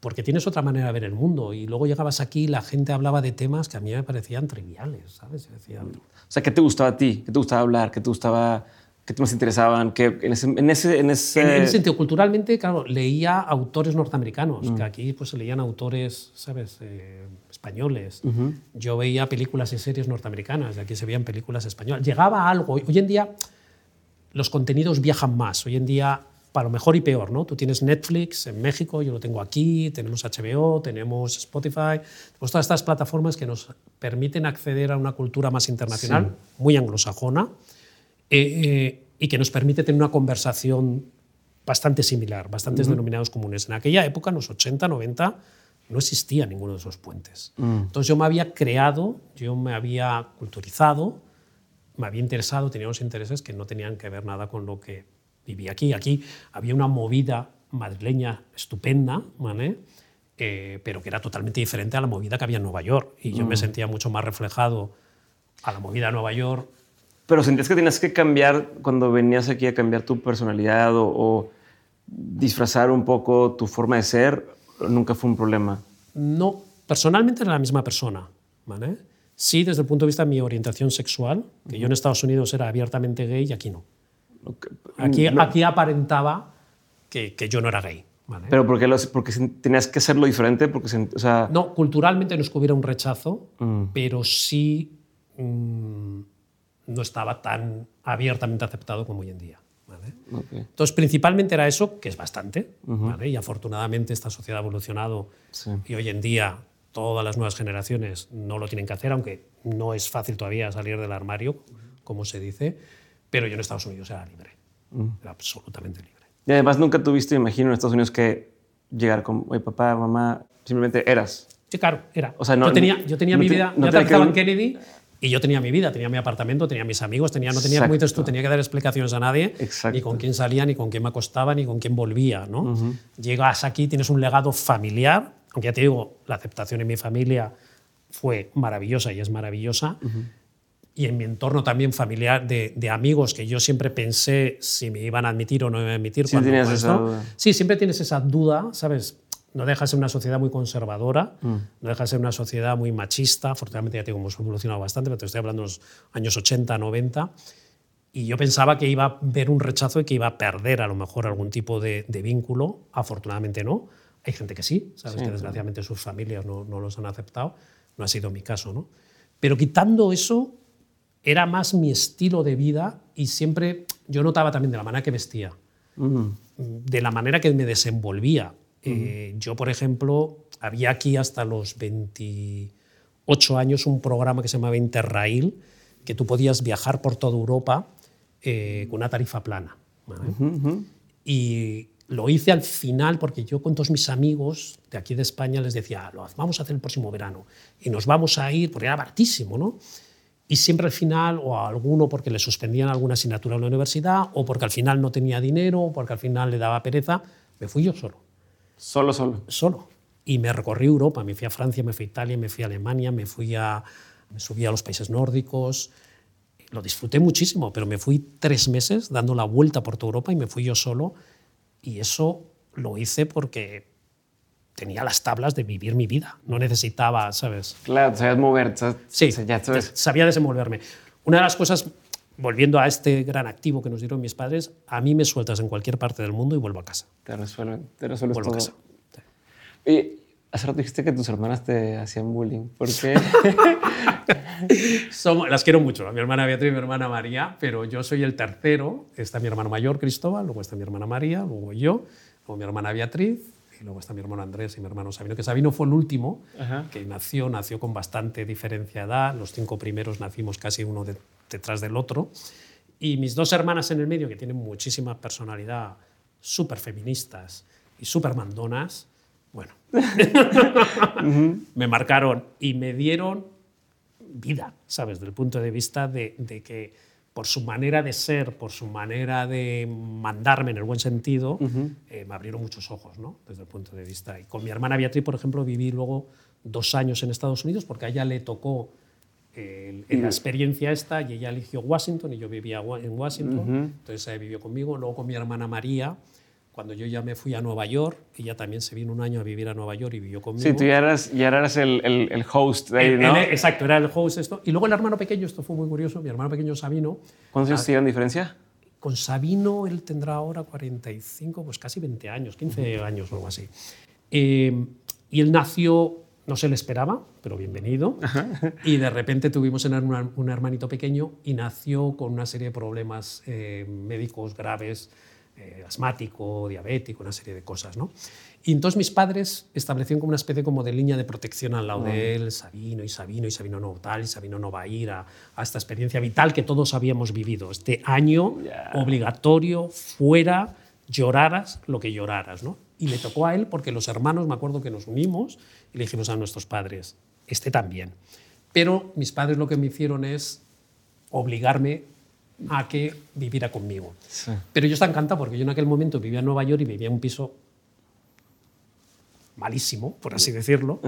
Porque tienes otra manera de ver el mundo. Y luego llegabas aquí y la gente hablaba de temas que a mí me parecían triviales. ¿sabes? Decía, o sea, ¿qué te gustaba a ti? ¿Qué te gustaba hablar? ¿Qué te gustaba...? ¿Qué temas te interesaban? ¿Qué, en, ese, en, ese, en, ese... en, ese, sentido, culturalmente, claro, leía autores norteamericanos, mm. que aquí pues, se leían autores, ¿sabes?, eh, españoles. Uh -huh. Yo veía películas y series norteamericanas, aquí se veían películas españolas. Llegaba algo. Hoy en día los contenidos viajan más. Hoy en día, para lo mejor y peor, ¿no? Tú tienes Netflix en México, yo lo tengo aquí, tenemos HBO, tenemos Spotify, tenemos todas estas plataformas que nos permiten acceder a una cultura más internacional, sí. muy anglosajona, eh, y que nos permite tener una conversación bastante similar, bastantes uh -huh. denominados comunes. En aquella época, en los 80, 90, no existía ninguno de esos puentes. -huh. Entonces yo me había creado, yo me había culturizado, me había interesado, tenía unos intereses que no tenían que ver nada con lo que vivía aquí. Aquí había una movida madrileña estupenda, ¿vale? Eh, pero que era totalmente diferente a la movida que había en Nueva York. Y yo me sentía mucho más reflejado a la movida de Nueva York pero sentías que tenías que cambiar cuando venías aquí a cambiar tu personalidad o, o, disfrazar un poco tu forma de ser, nunca fue un problema. No, personalmente era la misma persona, ¿vale? Sí, desde el punto de vista de mi orientación sexual, que yo en Estados Unidos era abiertamente gay y aquí no. Aquí, no. aquí aparentaba que, que, yo no era gay. ¿vale? Pero porque, los, porque tenías que hacerlo diferente, porque o sea... no, culturalmente no es que hubiera un rechazo, mm. pero sí mmm, no estaba tan abiertamente aceptado como hoy en día. ¿Vale? Okay. Entonces, principalmente era eso, que es bastante, uh -huh. ¿vale? y afortunadamente esta sociedad ha evolucionado sí. y hoy en día todas las nuevas generaciones no lo tienen que hacer, aunque no es fácil todavía salir del armario, como se dice, pero yo en Estados Unidos era libre, uh -huh. era absolutamente libre. Y además nunca tuviste, imagino, en Estados Unidos que llegar con, oye, papá, mamá, simplemente eras. Sí, claro, era. O sea, no, yo tenía, yo tenía no mi vida, no ya trabajaba en Kennedy, y yo tenía mi vida, tenía mi apartamento, tenía mis amigos, tenía, no tenía, como dices tú, tenía que dar explicaciones a nadie, Exacto. ni con quién salía, ni con quién me acostaba, ni con quién volvía. ¿no? Uh -huh. Llegas aquí, tienes un legado familiar, aunque ya te digo, la aceptación en mi familia fue maravillosa y es maravillosa. Uh -huh. Y en mi entorno también familiar de, de, amigos que yo siempre pensé si me iban a admitir o no me iban a admitir. Sí, cuando, tenías pues, esa sí, siempre tienes esa duda, ¿sabes? No deja de ser una sociedad muy conservadora, mm. no deja de ser una sociedad muy machista. Afortunadamente ya te digo, hemos evolucionado bastante, pero te estoy hablando de los años 80, 90. Y yo pensaba que iba a ver un rechazo y que iba a perder a lo mejor algún tipo de, de vínculo. Afortunadamente no. Hay gente que sí, sabes sí, que desgraciadamente sus familias no, no, los han aceptado. No ha sido mi caso, ¿no? Pero quitando eso, era más mi estilo de vida y siempre yo notaba también de la manera que vestía, de la manera que me desenvolvía. Eh, yo, por ejemplo, había aquí hasta los 28 años un programa que se llamaba Interrail, que tú podías viajar por toda Europa eh, con una tarifa plana. Y lo hice al final porque yo con todos mis amigos de aquí de España les decía, lo vamos a hacer el próximo verano y nos vamos a ir, porque era baratísimo, ¿no? Y siempre al final, o a alguno porque le suspendían alguna asignatura en la universidad, o porque al final no tenía dinero, o porque al final le daba pereza, me fui yo solo. ¿Solo, solo? Solo. Y me recorrí Europa, me fui a Francia, me fui a Italia, me fui a Alemania, me, fui a, me subí a los países nórdicos. Lo disfruté muchísimo, pero me fui tres meses dando la vuelta por toda Europa y me fui yo solo. Y eso lo hice porque tenía las tablas de vivir mi vida. No necesitaba, ¿sabes? Claro, sabías mover. Sí, ya sabes. sabía desenvolverme. Una de las cosas, volviendo a este gran activo que nos dieron mis padres, a mí me sueltas en cualquier parte del mundo y vuelvo a casa. Te resuelven, te resuelves vuelvo todo. a casa. Y hace rato dijiste que tus hermanas te hacían bullying. ¿Por qué? Somos, las quiero mucho, mi hermana Beatriz y mi hermana María, pero yo soy el tercero. Está mi hermano mayor, Cristóbal, luego está mi hermana María, luego yo, luego mi hermana Beatriz, y luego está mi hermano Andrés y mi hermano Sabino, que Sabino fue el último que nació, nació con bastante diferencia de edad, los cinco primeros nacimos casi uno detrás del otro, y mis dos hermanas en el medio, que tienen muchísima personalidad, súper feministas y súper mandonas, bueno, me marcaron y me dieron vida, ¿sabes? Desde el punto de vista de, de que por su manera de ser, por su manera de mandarme en el buen sentido, eh, me abrieron muchos ojos, ¿no? Desde el punto de vista. Y con mi hermana Beatriz, por ejemplo, viví luego dos años en Estados Unidos porque a ella le tocó eh, la experiencia esta y ella eligió Washington y yo vivía en Washington, entonces ella vivió conmigo. Luego con mi hermana María, cuando yo ya me fui a Nueva York, ella también se vino un año a vivir a Nueva York y vivió conmigo. Sí, tú ya eras, ya eras el, el, el host de ahí, ¿no? El- exacto, era el host esto. Y luego el hermano pequeño, esto fue muy curioso, mi hermano pequeño Sabino, ¿Cuántos años te llevan diferencia? con Sabino él tendrá ahora 45, pues casi 20 años, 15 años o algo así. Eh, y él nació, no se le esperaba, pero bienvenido. Y de repente tuvimos un, herma- un hermanito pequeño y nació con una serie de problemas eh, médicos graves, eh, asmático, diabético, una serie de cosas. ¿no? Y entonces mis padres establecieron como una especie como de línea de protección al lado de él, Sabino y Sabino y Sabino no tal, y Sabino no va a ir a, a esta experiencia vital que todos habíamos vivido. Este año obligatorio, fuera, lloraras lo que lloraras. ¿no? Y le tocó a él porque los hermanos, me acuerdo que nos unimos y le dijimos a nuestros padres, este también. Pero mis padres lo que me hicieron es obligarme a que viviera conmigo. Sí. Pero yo estaba encantado porque yo en aquel momento vivía en Nueva York y vivía en un piso malísimo, por así decirlo,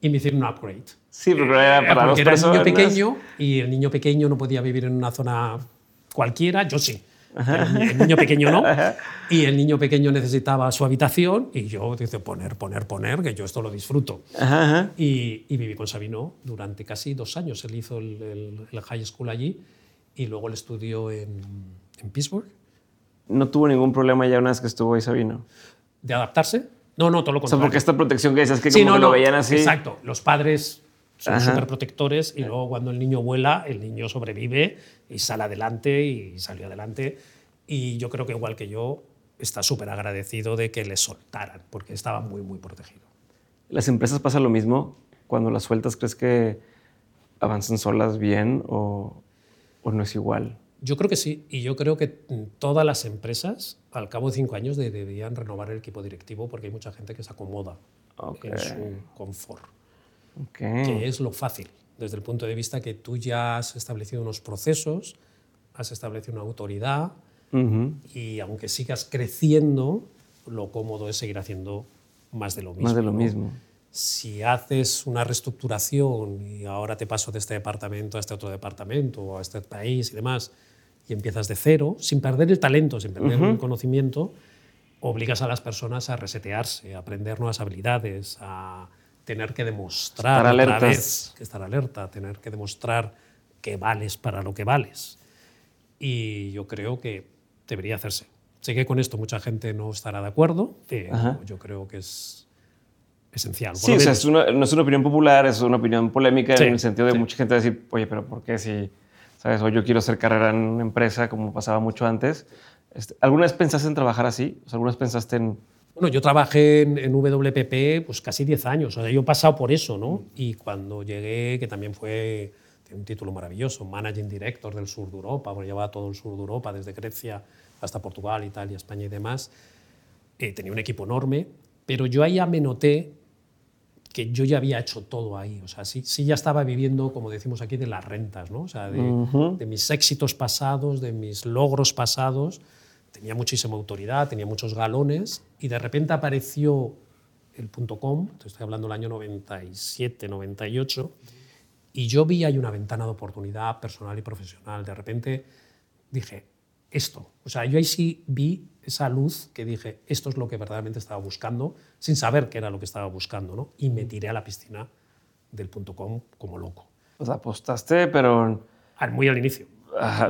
y me hicieron un upgrade. Sí, pero era para dos porque era el niño personas. pequeño y el niño pequeño no podía vivir en una zona cualquiera, yo sí. Pero el niño pequeño no. Y el niño pequeño necesitaba su habitación y yo dice poner, poner, poner, que yo esto lo disfruto. Ajá. Y, y viví con Sabino durante casi dos años. Él hizo el, el- el high school allí y luego el estudió en, en Pittsburgh. No tuvo ningún problema ya una vez que estuvo ahí Sabino. ¿De adaptarse? No, no, todo lo O sea, contrario. porque esta protección que decías que Sí, como no, que no, lo veían así. Exacto. Los padres son súper protectores y luego cuando el niño vuela, el niño sobrevive y sale adelante y salió adelante. Y yo creo que igual que yo, está súper agradecido de que le soltaran porque estaba muy, muy protegido. ¿Las empresas pasa lo mismo? Cuando las sueltas, ¿crees que avanzan solas bien o, o no es igual? Yo creo que sí, y yo creo que todas las empresas, al cabo de cinco años, de- deberían renovar el equipo directivo porque hay mucha gente que se acomoda Ok. en su confort, Que es lo fácil, desde el punto de vista que tú ya has establecido unos procesos, has establecido una autoridad, y aunque sigas creciendo, lo cómodo es seguir haciendo más de lo mismo. Más de lo ¿no? mismo. Si haces una reestructuración y ahora te paso de este departamento a este otro departamento o a este país y demás, y empiezas de cero, sin perder el talento, sin perder el conocimiento, obligas a las personas a resetearse, a aprender nuevas habilidades, a tener que demostrar Estar otra vez, que estar alerta, tener que demostrar que vales para lo que vales. Y yo creo que debería hacerse. Sé que con esto mucha gente no estará de acuerdo, pero yo creo que es esencial. Sí, o sea, es una- no es una opinión popular, es una opinión polémica Sí, en el sentido de sí. mucha gente decir, oye, pero ¿por qué si ¿sabes? O yo quiero hacer carrera en una empresa, como pasaba mucho antes. Este, ¿Alguna vez pensaste en trabajar así? O sea, ¿Alguna vez pensaste en...? Bueno, yo trabajé en, en, WPP pues casi 10 años, o sea, yo he pasado por eso, ¿no? Y cuando llegué, que también fue un título maravilloso, Managing Director del sur de Europa, porque llevaba todo el sur de Europa, desde Grecia hasta Portugal, Italia, España y demás, eh, tenía un equipo enorme, pero yo ahí ya me noté que yo ya había hecho todo ahí. O sea, sí, sí ya estaba viviendo, como decimos aquí, de las rentas, ¿no? O sea, de, de, mis éxitos pasados, de mis logros pasados. Tenía muchísima autoridad, tenía muchos galones y de repente apareció el .com, estoy hablando del año 97, 98, y yo vi ahí una ventana de oportunidad personal y profesional. De repente dije, esto. O sea, yo ahí sí vi esa luz que dije, esto es lo que verdaderamente estaba buscando, sin saber qué era lo que estaba buscando, ¿no? Y me tiré a la piscina del punto .com como loco. O sea, apostaste, pero... muy al inicio.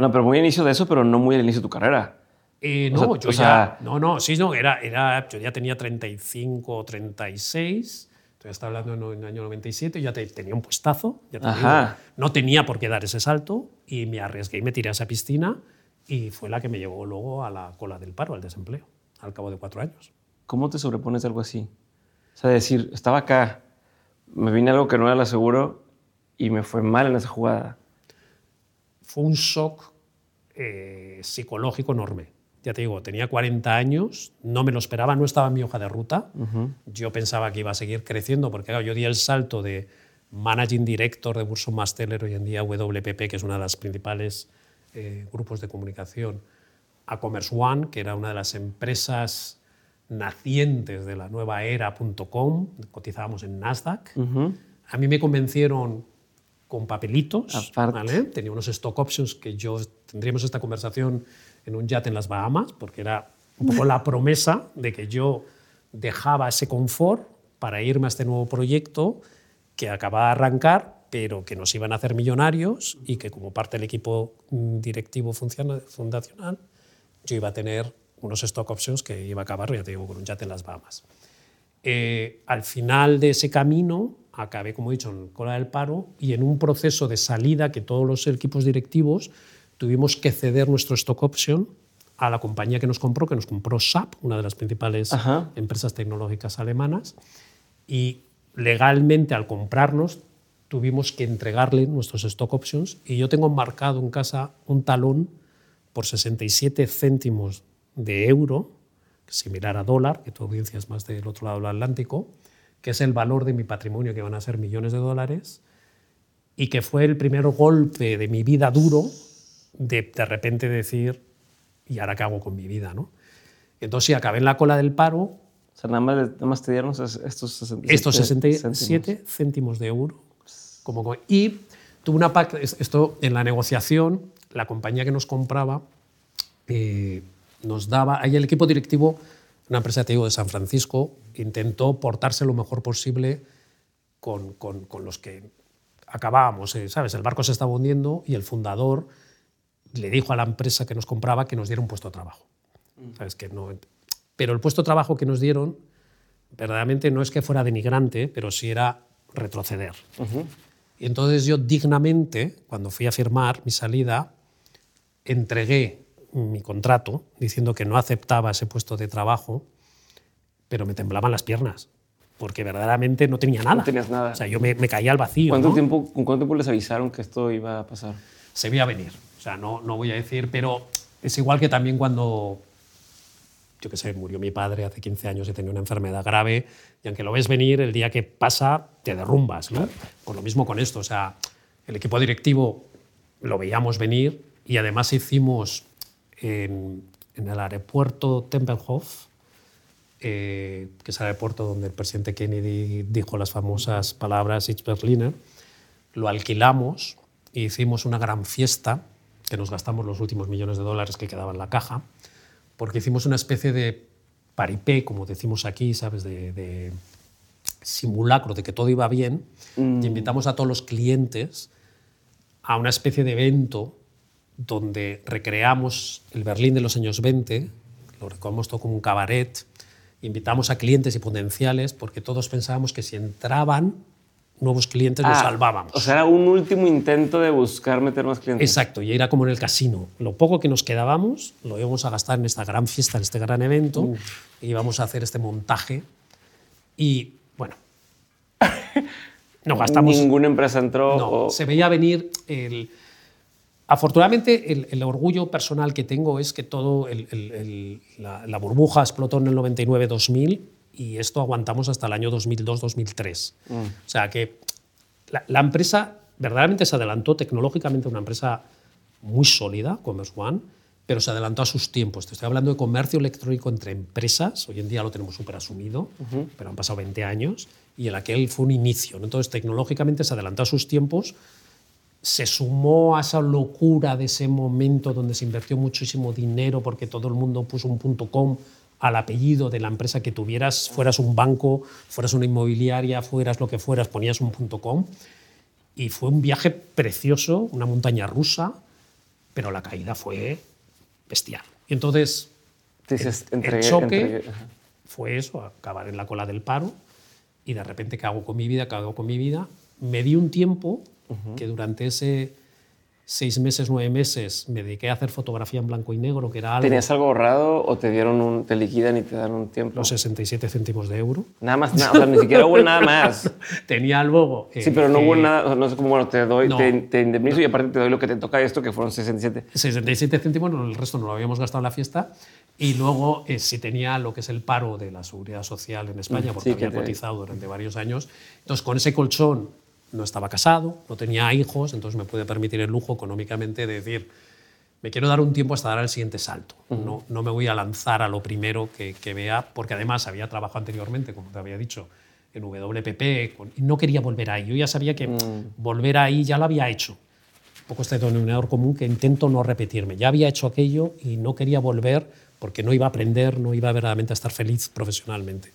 no, pero muy al inicio de eso, pero no muy al inicio de tu carrera. Eh, no, yo ya... No, no, sí, no, era, era, yo ya tenía 35 o 36, ya estaba hablando en el año 97, ya tenía un puestazo, ya no tenía por qué dar ese salto y me arriesgué y me tiré a esa piscina y fue la que me llevó luego a la cola del paro, al desempleo, al cabo de cuatro años. ¿Cómo te sobrepones a algo así? O sea, decir, estaba acá, me vine algo que no era lo seguro y me fue mal en esa jugada. Fue un shock eh, psicológico enorme. Ya te digo, tenía 40 años, no me lo esperaba, no estaba en mi hoja de ruta. Yo pensaba que iba a seguir creciendo porque yo di el salto de Managing Director de Burson Masteller, hoy en día WPP, que es una de las principales eh, grupos de comunicación a Commerce One, que era una de las empresas nacientes de la nueva era.com, cotizábamos en Nasdaq. A mí me convencieron con papelitos, ¿vale? tenía unos stock options que yo tendríamos esta conversación en un yate en las Bahamas, porque era un poco la promesa de que yo dejaba ese confort para irme a este nuevo proyecto que acababa de arrancar pero que nos iban a hacer millonarios y que como parte del equipo directivo fundacional yo iba a tener unos stock options que iba a acabar, ya te con un yate en las Bahamas. Eh, al final de ese camino acabé, como he dicho, en cola del paro y en un proceso de salida que todos los equipos directivos tuvimos que ceder nuestro stock option a la compañía que nos compró, que nos compró SAP, una de las principales empresas tecnológicas alemanas, y legalmente al comprarnos tuvimos que entregarle nuestros stock options y yo tengo marcado en casa un talón por 67 céntimos de euro, similar a dólar, que tu audiencia es más del otro lado del Atlántico, que es el valor de mi patrimonio, que van a ser millones de dólares, y que fue el primer golpe de mi vida duro de de repente decir, ¿y ahora qué hago con mi vida? ¿no? Entonces, sí, acabé en la cola del paro. O sea, nada más, nada más te dieron estos 67, estos 67 céntimos de euro como, y tuvo una esto en la negociación, la compañía que nos compraba eh, nos daba, ahí el equipo directivo, una empresa te digo, de San Francisco, intentó portarse lo mejor posible con, con, con los que acabábamos, eh, ¿sabes? El barco se estaba hundiendo y el fundador le dijo a la empresa que nos compraba que nos diera un puesto de trabajo. Mm. ¿Sabes? Que no, pero el puesto de trabajo que nos dieron, verdaderamente no es que fuera denigrante, pero sí era retroceder. Y entonces yo dignamente, cuando fui a firmar mi salida, entregué mi contrato diciendo que no aceptaba ese puesto de trabajo, pero me temblaban las piernas, porque verdaderamente no tenía nada. No tenías nada. O sea, yo me, caía al vacío. ¿Cuánto tiempo, ¿Con cuánto tiempo les avisaron que esto iba a pasar? Se veía venir. O sea, no, no voy a decir, pero es igual que también cuando yo qué sé, murió mi padre hace 15 años y tenía una enfermedad grave, y aunque lo ves venir, el día que pasa te derrumbas. ¿no? Por lo mismo con esto, o sea, el equipo directivo lo veíamos venir y además hicimos en, el aeropuerto Tempelhof, eh, que es el aeropuerto donde el presidente Kennedy dijo las famosas palabras Ich Berliner, lo alquilamos e hicimos una gran fiesta, que nos gastamos los últimos millones de dólares que quedaban en la caja, porque hicimos una especie de paripé, como decimos aquí, ¿sabes? De, simulacro de que todo iba bien, y mm. invitamos a todos los clientes a una especie de evento donde recreamos el Berlín de los años 20, lo recordamos todo como un cabaret, invitamos a clientes y potenciales porque todos pensábamos que si entraban nuevos clientes los Ah, salvábamos. O sea, era un último intento de buscar meter más clientes. Exacto, y era como en el casino. Lo poco que nos quedábamos lo íbamos a gastar en esta gran fiesta, en este gran evento, y íbamos a hacer este montaje. Y bueno, nos gastamos. Ninguna empresa entró. No, o- se veía venir el. Afortunadamente, el, el orgullo personal que tengo es que todo el- el- la, la burbuja explotó en el 99-2000 y esto aguantamos hasta el año 2002-2003. O sea que la, la empresa verdaderamente se adelantó tecnológicamente, una empresa muy sólida, Commerce One, pero se adelantó a sus tiempos. Te estoy hablando de comercio electrónico entre empresas, hoy en día lo tenemos súper asumido, pero han pasado 20 años, y en aquel fue un inicio. ¿no? Entonces, tecnológicamente se adelantó a sus tiempos, se sumó a esa locura de ese momento donde se invirtió muchísimo dinero porque todo el mundo puso un punto .com al apellido de la empresa que tuvieras, fueras un banco, fueras una inmobiliaria, fueras lo que fueras, ponías un punto .com. Y fue un viaje precioso, una montaña rusa, pero la caída fue bestial. Y entonces Dices, el entregué- choque entregué- fue eso, acabar en la cola del paro y de repente, ¿qué hago con mi vida? ¿Qué hago con mi vida? Me di un tiempo que durante ese seis meses, nueve meses, me dediqué a hacer fotografía en blanco y negro, que era algo, ¿Tenías algo ahorrado o te dieron un, te liquidan y te dan un tiempo? los 67 céntimos de euro. Nada más, nada, o sea, ni siquiera hubo nada más. Tenía. Sí, eh, pero no hubo eh, nada, no sé cómo, bueno, te doy, No. te, te indemnizo y aparte te doy lo que te toca esto, que fueron 67. 67 céntimos, no, el resto no lo habíamos gastado en la fiesta. Y luego, eh, si tenía lo que es el paro de la seguridad social en España, porque Mm, sí, que había te- cotizado durante varios años. Entonces, con ese colchón no estaba casado, no tenía hijos, entonces me pude permitir el lujo económicamente de decir, me quiero dar un tiempo hasta dar el siguiente salto. no, no me voy a lanzar a lo primero que, que vea, porque además había trabajado anteriormente, como te había dicho, en WPP, con- y no quería volver ahí. Yo ya sabía que volver ahí ya lo había hecho un poco este denominador común que intento no repetirme. Ya había hecho aquello y no quería volver porque no iba a aprender, no iba verdaderamente a estar feliz profesionalmente.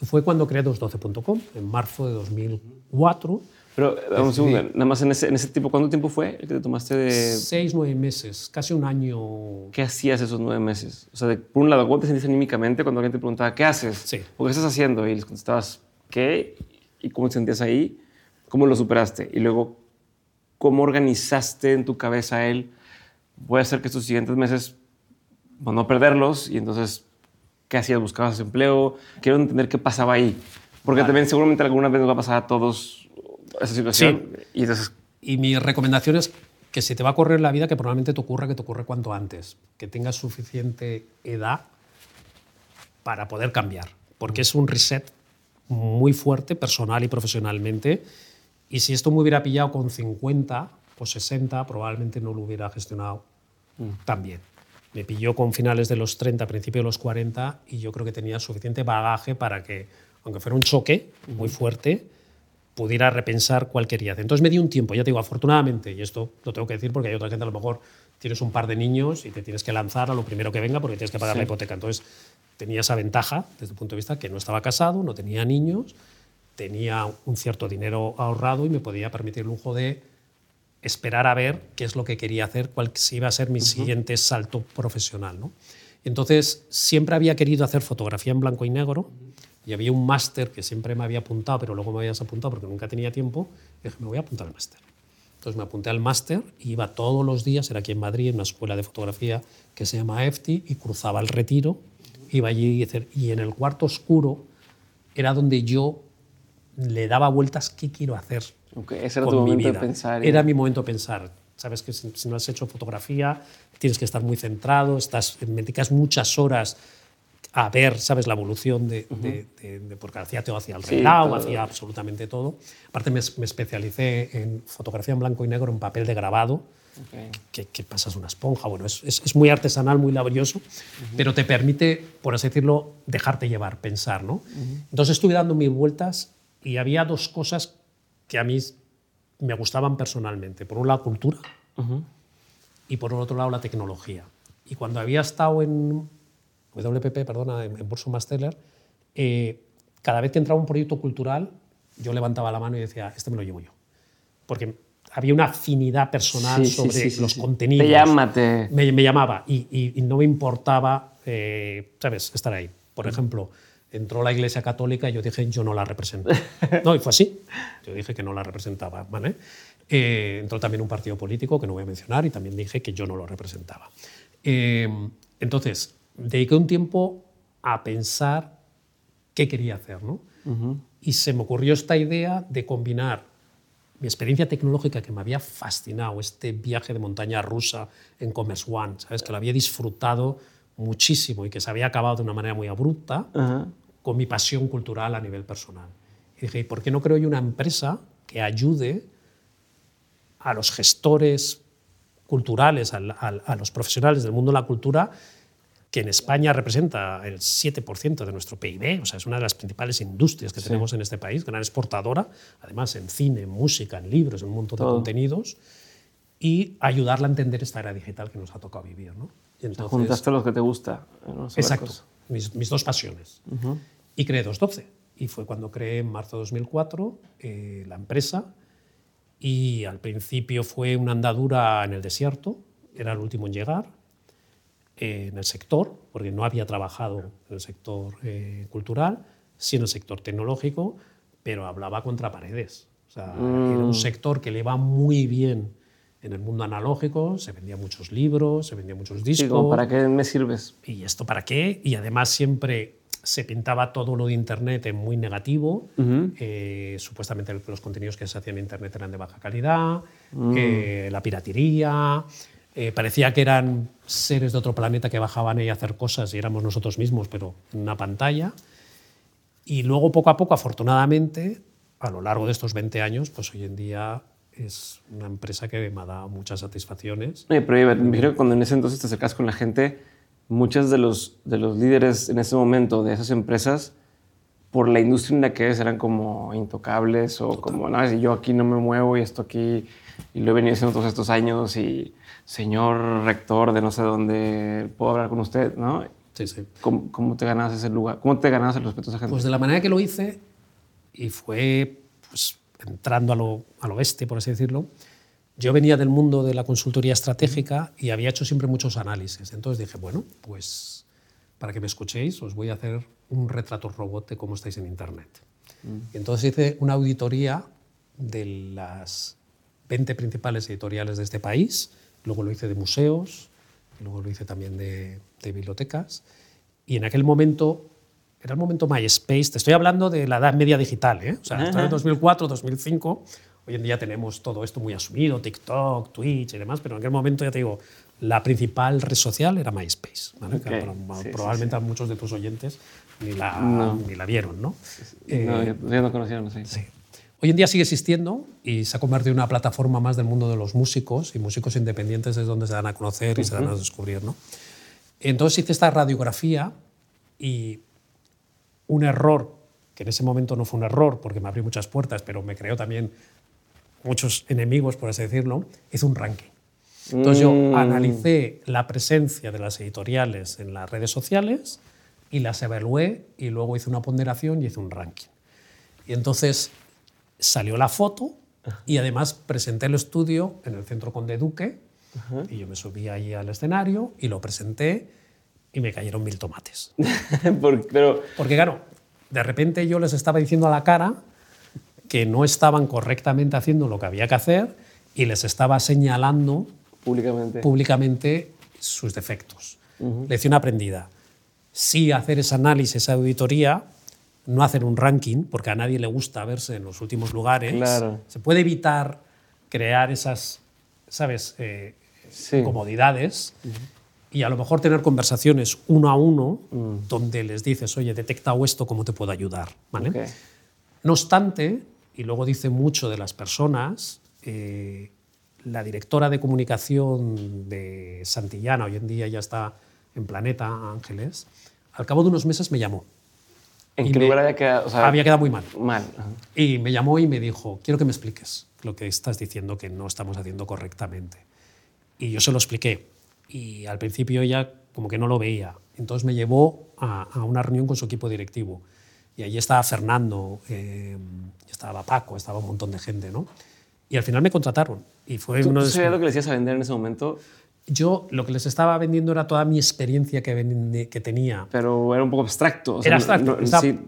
Y fue cuando creé 212.com, en marzo de 2004. Pero, un segundo, nada más en ese, en ese tiempo, ¿cuánto tiempo fue el que te tomaste de...? Seis, nueve meses, casi un año. ¿Qué hacías esos nueve meses? O sea, de- por un lado, ¿cómo te sentiste anímicamente cuando alguien te preguntaba, ¿qué haces? Sí. ¿O qué estás haciendo? Y les contestabas, ¿qué? ¿Y cómo te sentías ahí? ¿Cómo lo superaste? Y luego, ¿cómo organizaste en tu cabeza el, voy a hacer que estos siguientes meses, pues, no perderlos? Y entonces, ¿qué hacías? ¿Buscabas empleo? Quiero entender qué pasaba ahí. Porque también seguramente alguna vez nos va a pasar a todos esa situación. Y entonces, Y mi recomendación es que si te va a correr la vida, que probablemente te ocurra, que te ocurra cuanto antes. Que tengas suficiente edad para poder cambiar. Porque es un reset muy fuerte, personal y profesionalmente. Y si esto me hubiera pillado con 50 o 60, probablemente no lo hubiera gestionado tan bien. Me pilló con finales de los 30, principios de los 40, y yo creo que tenía suficiente bagaje para que, aunque fuera un choque muy fuerte, pudiera repensar cuál quería hacer. Entonces me di un tiempo, ya te digo, afortunadamente, y esto lo tengo que decir porque hay otra gente, a lo mejor tienes un par de niños y te tienes que lanzar a lo primero que venga porque tienes que pagar la hipoteca. Entonces tenía esa ventaja desde el punto de vista que no estaba casado, no tenía niños, tenía un cierto dinero ahorrado y me podía permitir el lujo de esperar a ver qué es lo que quería hacer, cuál iba a ser mi siguiente salto profesional. ¿no? Entonces, siempre había querido hacer fotografía en blanco y negro y había un máster que siempre me había apuntado, pero luego me había desapuntado porque nunca tenía tiempo. Y dije, me voy a apuntar al máster. Entonces me apunté al máster y iba todos los días, era aquí en Madrid, en una escuela de fotografía que se llama EFTI, y cruzaba el retiro, iba allí y en el cuarto oscuro era donde yo le daba vueltas qué quiero hacer ese era con tu mi momento de pensar. Era mi momento de pensar. Sabes que si, no has hecho fotografía, tienes que estar muy centrado, estás, dedicas muchas horas a ver, ¿sabes? La evolución de, de- de- de- porque hacía todo, hacía el Sí, todo. hacía absolutamente todo. Aparte me, me especialicé en fotografía en blanco y negro, en papel de grabado, que, que pasas una esponja. Bueno, es, es- es muy artesanal, muy laborioso, pero te permite, por así decirlo, dejarte llevar, pensar. ¿no? Entonces estuve dando mis vueltas y había dos cosas que a mí me gustaban personalmente. Por un lado, cultura y por otro lado, la tecnología. Y cuando había estado en WPP, perdona, en, en Masteller, eh, cada vez que entraba un proyecto cultural, yo levantaba la mano y decía, este me lo llevo yo. Porque había una afinidad personal Sí, sobre sí, sí, los contenidos. Te llama, te- Me, me llamaba y, y- y no me importaba, eh, ¿sabes?, estar ahí. Por ejemplo, entró la Iglesia Católica y yo dije, yo no la represento. No, y fue así. Yo dije que no la representaba. ¿vale? Eh, entró también un partido político que no voy a mencionar y también dije que yo no lo representaba. Eh, entonces, dediqué un tiempo a pensar qué quería hacer. ¿no? Y se me ocurrió esta idea de combinar mi experiencia tecnológica que me había fascinado, este viaje de montaña rusa en Commerce One, ¿sabes? que lo había disfrutado muchísimo y que se había acabado de una manera muy abrupta, con mi pasión cultural a nivel personal. Y dije, ¿y por qué no creo yo una empresa que ayude a los gestores culturales, a, los profesionales del mundo de la cultura, que en España representa el 7% de nuestro PIB, o sea, es una de las principales industrias que tenemos en este país, gran exportadora, además en cine, en música, en libros, en un montón de contenidos, y ayudarla a entender esta era digital que nos ha tocado vivir. ¿no? Y entonces, juntaste lo que te gusta. exacto, mis, mis, dos pasiones. Y creé 212. Y fue cuando creé en marzo de 2004 eh, la empresa. Y al principio fue una andadura en el desierto, era el último en llegar, en el sector, porque no había trabajado en el sector eh, cultural, sí en el sector tecnológico, pero hablaba contra paredes. O sea, era un mm. sector que le va muy bien en el mundo analógico, se vendían muchos libros, se vendían muchos discos. ¿Para qué me sirves? ¿Y esto para qué? Y además siempre se pintaba todo lo de Internet en muy negativo. Eh, supuestamente los contenidos que se hacían en Internet eran de baja calidad, mm. la piratería. Eh, parecía que eran seres de otro planeta que bajaban ahí a hacer cosas y éramos nosotros mismos, pero en una pantalla. Y luego, poco a poco, afortunadamente, a lo largo de estos 20 años, pues hoy en día es una empresa que me ha dado muchas satisfacciones. Oye, pero me imagino que cuando en ese entonces te acercas con la gente, muchos de los, de los líderes en ese momento de esas empresas, por la industria en la que es, eran como intocables o como, no, yo aquí no me muevo y esto aquí, y lo he venido haciendo todos estos años y señor rector de no sé dónde, puedo hablar con usted, ¿no? Sí, sí. ¿Cómo, cómo te ganas ese lugar? ¿Cómo te ganas el respeto a esa gente? Pues de la manera que lo hice, y fue pues, entrando a lo, al oeste, por así decirlo, yo venía del mundo de la consultoría estratégica y había hecho siempre muchos análisis. Entonces dije, bueno, pues para que me escuchéis os voy a hacer un retrato robot de cómo estáis en Internet. Y entonces hice una auditoría de las 20 principales editoriales de este país, luego lo hice de museos, luego lo hice también de, de bibliotecas, y en aquel momento era el momento MySpace, te estoy hablando de la edad media digital, ¿eh? o sea, en 2004, 2005, hoy en día tenemos todo esto muy asumido, TikTok, Twitch y demás, pero en aquel momento ya te digo, la principal red social era MySpace, probablemente a muchos de tus oyentes ni la, ni la vieron, ¿no? Eh, yo no conocía, no sé. Sí. Hoy en día sigue existiendo y se ha convertido en una plataforma más del mundo de los músicos y músicos independientes es donde se dan a conocer y se dan a descubrir. ¿no? Entonces hice esta radiografía y un error, que en ese momento no fue un error porque me abrió muchas puertas, pero me creó también muchos enemigos, por así decirlo, hice un ranking. Entonces yo mm. analicé la presencia de las editoriales en las redes sociales y las evalué y luego hice una ponderación y hice un ranking. Y entonces salió la foto y además presenté el estudio en el Centro Conde Duque y yo me subí ahí al escenario y lo presenté y me cayeron mil tomates. Pero... Porque claro, de repente yo les estaba diciendo a la cara que no estaban correctamente haciendo lo que había que hacer y les estaba señalando públicamente, públicamente sus defectos. Lección aprendida. Sí hacer ese análisis, esa auditoría, no hacer un ranking, porque a nadie le gusta verse en los últimos lugares. Se puede evitar crear esas, ¿sabes?, eh, comodidades y a lo mejor tener conversaciones uno a uno mm. donde les dices, oye, he detectado esto, ¿cómo te puedo ayudar? ¿Vale? No obstante, y luego dice mucho de las personas, eh, la directora de comunicación de Santillana, hoy en día ya está en Planeta Ángeles, al cabo de unos meses me llamó. ¿En qué lugar había quedado? había quedado muy mal. Mal. Y me llamó y me dijo, quiero que me expliques lo que estás diciendo que no estamos haciendo correctamente. Y yo se lo expliqué y al principio ella como que no lo veía. Entonces me llevó a, una reunión con su equipo directivo y allí estaba Fernando, eh, estaba Paco, estaba un montón de gente, ¿no? Y al final me contrataron. Y fue ¿Tú, uno ¿tú sabías lo que le decías a vender en ese momento? Yo lo que les estaba vendiendo era toda mi experiencia que, que tenía. Pero era un poco abstracto. era abstracto.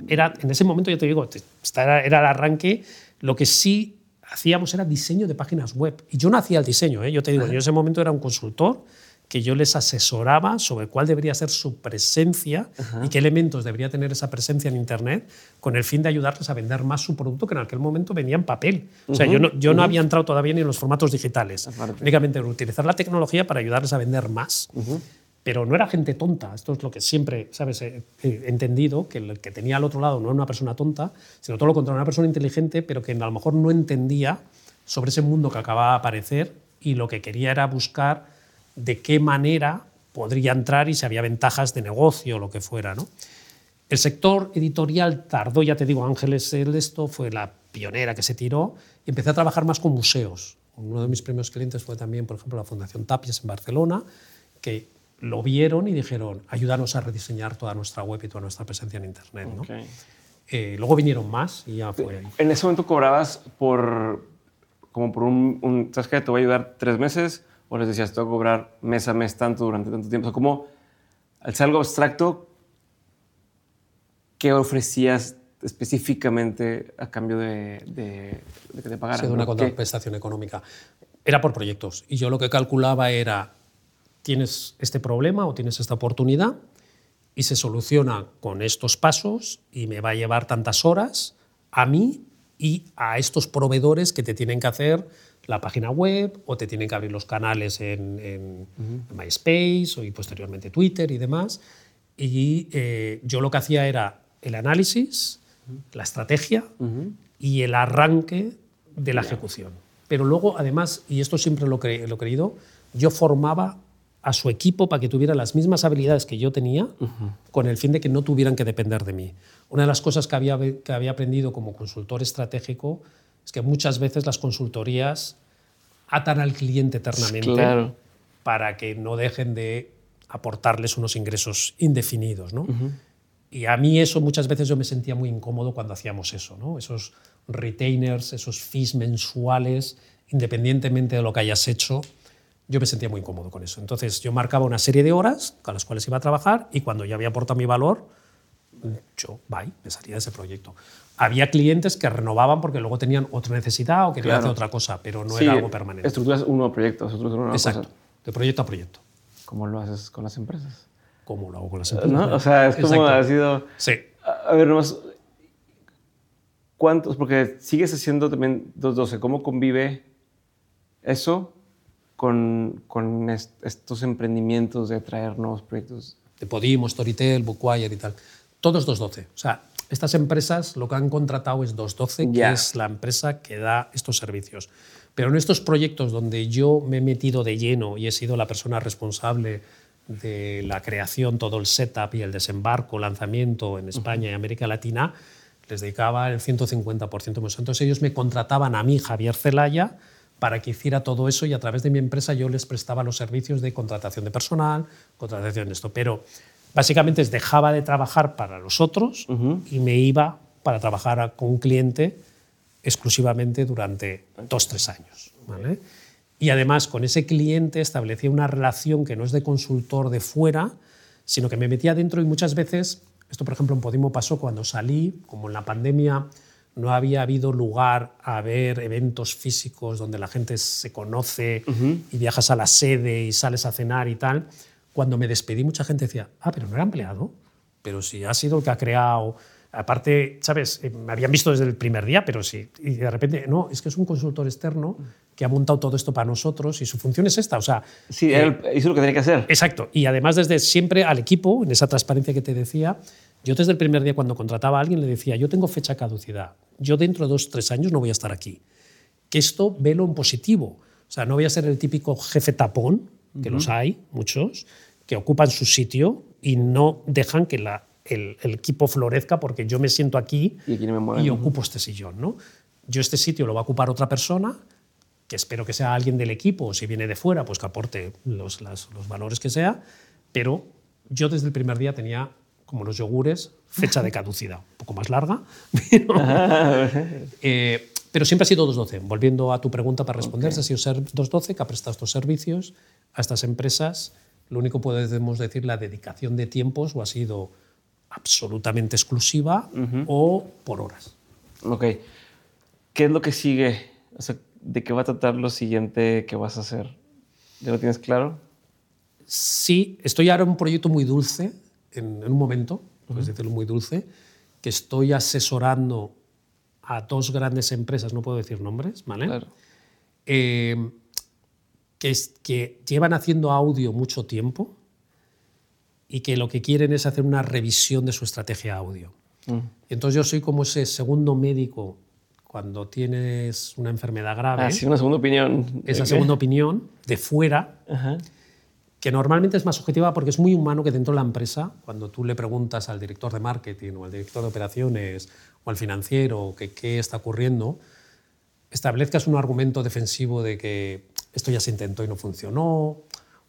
era, en ese momento, ya te digo, era, era el arranque. Lo que sí hacíamos era diseño de páginas web. Y yo no hacía el diseño, ¿eh? yo te digo, yo en ese momento era un consultor que yo les asesoraba sobre cuál debería ser su presencia y qué elementos debería tener esa presencia en Internet con el fin de ayudarles a vender más su producto que en aquel momento venía en papel. O sea, yo, no, yo no había entrado todavía ni en los formatos digitales, únicamente utilizar la tecnología para ayudarles a vender más. Pero no era gente tonta, esto es lo que siempre ¿sabes? he entendido, que el que tenía al otro lado no era una persona tonta, sino todo lo contrario, una persona inteligente, pero que a lo mejor no entendía sobre ese mundo que acababa de aparecer y lo que quería era buscar de qué manera podría entrar y si había ventajas de negocio o lo que fuera. ¿no? El sector editorial tardó, ya te digo, Ángeles el esto fue la pionera que se tiró y empecé a trabajar más con museos. Uno de mis primeros clientes fue también, por ejemplo, la Fundación Tapies en Barcelona, que lo vieron y dijeron, ayúdanos a rediseñar toda nuestra web y toda nuestra presencia en Internet. ¿no? Eh, luego vinieron más y ya fue ahí. En ese momento cobrabas por, como por un, un ¿sabes qué? Te voy a ayudar tres meses o les decías, tengo que cobrar mes a mes tanto durante tanto tiempo. O sea, como al ser algo abstracto, ¿qué ofrecías específicamente a cambio de, que te pagaran? de una contraprestación económica. Era por proyectos. Y yo lo que calculaba era, tienes este problema o tienes esta oportunidad y se soluciona con estos pasos y me va a llevar tantas horas a mí y a estos proveedores que te tienen que hacer la página web o te tienen que abrir los canales en, MySpace o y posteriormente Twitter y demás. Y eh, yo lo que hacía era el análisis, la estrategia y el arranque de la ejecución. Pero luego, además, y esto siempre lo, he creído, yo formaba a su equipo para que tuviera las mismas habilidades que yo tenía, con el fin de que no tuvieran que depender de mí. Una de las cosas que había, que había aprendido como consultor estratégico es que muchas veces las consultorías atan al cliente eternamente para que no dejen de aportarles unos ingresos indefinidos. ¿no? Y a mí eso muchas veces yo me sentía muy incómodo cuando hacíamos eso, ¿no? esos retainers, esos fees mensuales, independientemente de lo que hayas hecho, yo me sentía muy incómodo con eso. Entonces yo marcaba una serie de horas con las cuales iba a trabajar y cuando ya había aportado mi valor, yo, bye, me salía de ese proyecto había clientes que renovaban porque luego tenían otra necesidad o querían hacer otra cosa, pero no era algo permanente. Estructuras un nuevo proyecto, Exacto, de proyecto a proyecto. ¿Cómo lo haces con las empresas? ¿Cómo lo hago con las empresas? O sea, es como ha sido... Sí. A, ver, nomás, ¿cuántos? Porque sigues haciendo también 212. ¿Cómo convive eso con, con estos emprendimientos de traer nuevos proyectos? De Podimo, Storytel, Bookwire y tal. Todos 212. O sea, estas empresas lo que han contratado es 212, que es la empresa que da estos servicios. Pero en estos proyectos donde yo me he metido de lleno y he sido la persona responsable de la creación, todo el setup y el desembarco, lanzamiento en España y América Latina, les dedicaba el 150% más. Entonces ellos me contrataban a mí, Javier Celaya, para que hiciera todo eso y a través de mi empresa yo les prestaba los servicios de contratación de personal, contratación de esto. Pero Básicamente es dejaba de trabajar para los otros y me iba para trabajar con un cliente exclusivamente durante dos, tres años. Y además con ese cliente establecía una relación que no es de consultor de fuera, sino que me metía dentro y muchas veces, esto por ejemplo en Podimo pasó cuando salí, como en la pandemia no había habido lugar a ver eventos físicos donde la gente se conoce y viajas a la sede y sales a cenar y tal, cuando me despedí, mucha gente decía, ah, pero no era empleado, pero si ha sido el que ha creado. Aparte, ¿sabes? Eh, me habían visto desde el primer día, pero sí. Y de repente, no, es que es un consultor externo que ha montado todo esto para nosotros y su función es esta. O sea, sí, él eh, hizo lo que tenía que hacer. Exacto. Y además, desde siempre al equipo, en esa transparencia que te decía, yo desde el primer día cuando contrataba a alguien le decía, yo tengo fecha caducidad, yo dentro de dos, tres años no voy a estar aquí. Que esto velo en positivo. O sea, no voy a ser el típico jefe tapón que los hay, muchos, que ocupan su sitio y no dejan que la, el, equipo florezca porque yo me siento aquí y, ocupo este sillón. ¿no? Yo este sitio lo va a ocupar otra persona, que espero que sea alguien del equipo, o si viene de fuera, pues que aporte los, los valores que sea, pero yo desde el primer día tenía, como los yogures, fecha de caducidad, un poco más larga, pero, eh, Pero siempre ha sido 212. Volviendo a tu pregunta para responder, ha sido ser 212 que ha prestado estos servicios a estas empresas. Lo único que podemos decir, la dedicación de tiempos o ha sido absolutamente exclusiva o por horas. Ok. ¿Qué es lo que sigue? O sea, ¿De qué va a tratar lo siguiente que vas a hacer? ¿Ya lo tienes claro? Sí, estoy ahora en un proyecto muy dulce, en, un momento, puedes decirlo muy dulce, que estoy asesorando a dos grandes empresas, no puedo decir nombres, ¿vale? Claro. Eh, que, es, que llevan haciendo audio mucho tiempo y que lo que quieren es hacer una revisión de su estrategia audio. Mm. Entonces yo soy como ese segundo médico cuando tienes una enfermedad grave. Ah, sí, una segunda opinión. Esa segunda opinión de fuera, que normalmente es más objetiva porque es muy humano que dentro de la empresa, cuando tú le preguntas al director de marketing o al director de operaciones o al financiero que qué está ocurriendo, establezcas un argumento defensivo de que esto ya se intentó y no funcionó,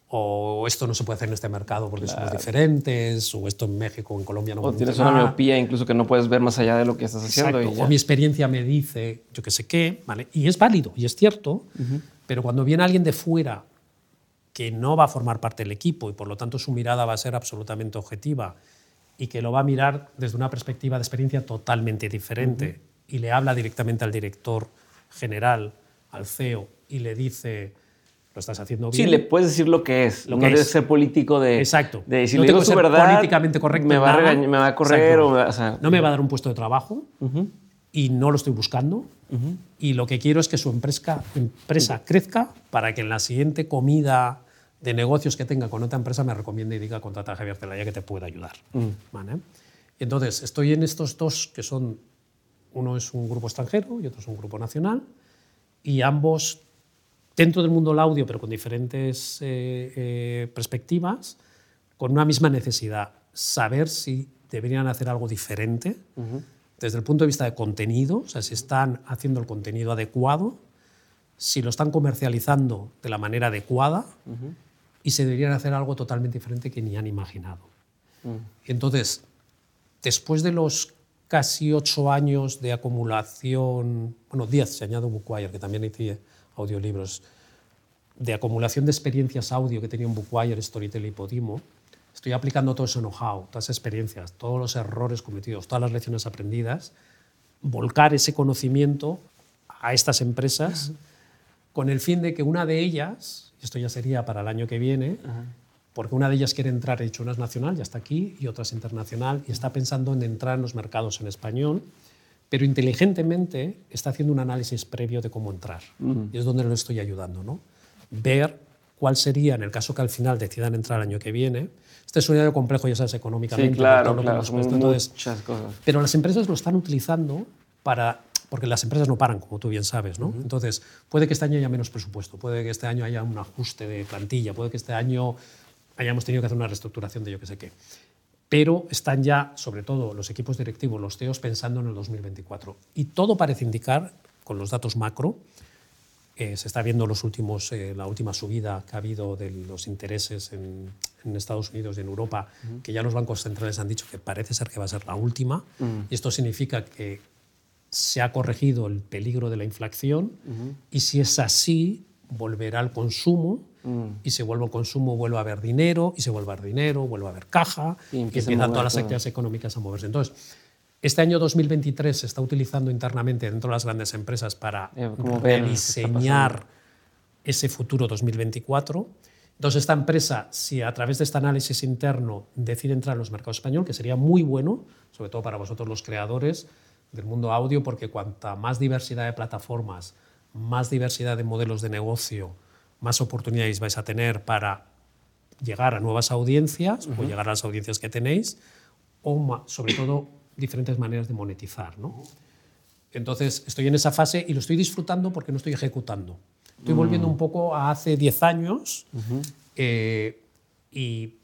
o esto no se puede hacer en este mercado porque somos diferentes, o esto en México o en Colombia no O tienes una miopía incluso que no puedes ver más allá de lo que estás haciendo. o mi experiencia me dice, yo qué sé qué, ¿vale? y es válido y es cierto, pero cuando viene alguien de fuera que no va a formar parte del equipo y por lo tanto su mirada va a ser absolutamente objetiva y que lo va a mirar desde una perspectiva de experiencia totalmente diferente y le habla directamente al director general, al CEO, y le dice lo estás haciendo bien. Sí, le puedes decir lo que es. Lo no debe ser político de. Exacto. De si no le digo su verdad. políticamente correcto. Me va, a me va a correr. O, no me va a dar un puesto de trabajo y no lo estoy buscando. Y lo que quiero es que su empresa, empresa crezca para que en la siguiente comida de negocios que tenga con otra empresa me recomiende y diga contrata a Javier Celaya que te pueda ayudar. ¿Vale? Y entonces estoy en estos dos que son. Uno es un grupo extranjero y otro es un grupo nacional. Y ambos dentro del mundo del audio, pero con diferentes eh, eh, perspectivas, con una misma necesidad, saber si deberían hacer algo diferente desde el punto de vista de contenido, o sea, si están haciendo el contenido adecuado, si lo están comercializando de la manera adecuada y se deberían hacer algo totalmente diferente que ni han imaginado. Entonces, después de los casi ocho años de acumulación, bueno, diez, se añade Bookwire, que también hice audiolibros, de acumulación de experiencias audio que tenía un Bookwire, Storytel y Podimo, estoy aplicando todo ese know-how, todas esas experiencias, todos los errores cometidos, todas las lecciones aprendidas, volcar ese conocimiento a estas empresas con el fin de que una de ellas, esto ya sería para el año que viene, porque una de ellas quiere entrar, he dicho, una es nacional, ya está aquí, y otra es internacional, y está pensando en entrar en los mercados en español, pero inteligentemente está haciendo un análisis previo de cómo entrar. Y es donde lo estoy ayudando, ¿no? Ver cuál sería, en el caso que al final decidan entrar el año que viene. Este es un año complejo, ya sabes, económicamente. Sí, claro, claro, muchas cosas. Pero las empresas lo están utilizando para porque las empresas no paran, como tú bien sabes. ¿no? Entonces, puede que este año haya menos presupuesto, puede que este año haya un ajuste de plantilla, puede que este año hayamos tenido que hacer una reestructuración de yo qué sé qué pero están ya, sobre todo los equipos directivos, los CEOs, pensando en el 2024. Y todo parece indicar, con los datos macro, eh, se está viendo los últimos, eh, la última subida que ha habido de los intereses en, Estados Unidos y en Europa, que ya los bancos centrales han dicho que parece ser que va a ser la última. Y esto significa que se ha corregido el peligro de la inflación y si es así, volverá al consumo y se vuelve al consumo, vuelve a haber dinero, y se vuelve a haber dinero, vuelve a haber caja, y, empiezan todas las actividades económicas a moverse. Entonces, este año 2023 se está utilizando internamente dentro de las grandes empresas para eh, rediseñar ese futuro 2024. Entonces, esta empresa, si a través de este análisis interno decide entrar en los mercados españoles, que sería muy bueno, sobre todo para vosotros los creadores del mundo audio, porque cuanta más diversidad de plataformas, más diversidad de modelos de negocio, más oportunidades vais a tener para llegar a nuevas audiencias o llegar a las audiencias que tenéis, o sobre todo diferentes maneras de monetizar. ¿no? Entonces, estoy en esa fase y lo estoy disfrutando porque no estoy ejecutando. Estoy volviendo un poco a hace 10 años eh, y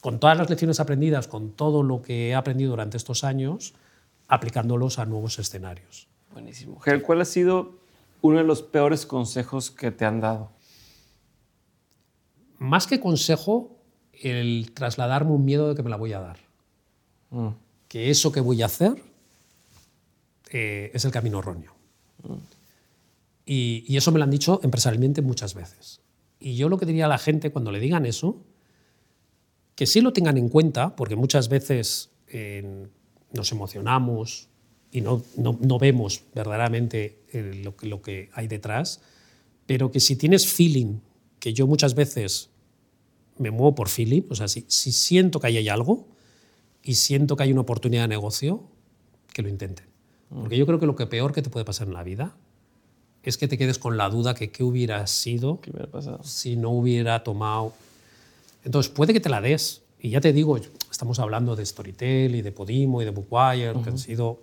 con todas las lecciones aprendidas, con todo lo que he aprendido durante estos años, aplicándolos a nuevos escenarios. Buenísimo. ¿Cuál ha sido uno de los peores consejos que te han dado? Más que consejo, el trasladarme un miedo de que me la voy a dar. Mm. Que eso que voy a hacer eh, es el camino erróneo. Mm. Y, y eso me lo han dicho empresarialmente muchas veces. Y yo lo que diría a la gente cuando le digan eso, que sí lo tengan en cuenta, porque muchas veces nos emocionamos y no, no, no vemos verdaderamente eh, lo, que- lo que hay detrás, pero que si tienes feeling, que yo muchas veces me muevo por feeling, o sea, si, si siento que ahí hay algo y siento que hay una oportunidad de negocio, que lo intenten. Porque yo creo que lo que peor que te puede pasar en la vida es que te quedes con la duda que qué hubiera sido ¿Qué pasado? si no hubiera tomado. Entonces, puede que te la des. Y ya te digo, estamos hablando de Storytel y de Podimo y de Bookwire, que han sido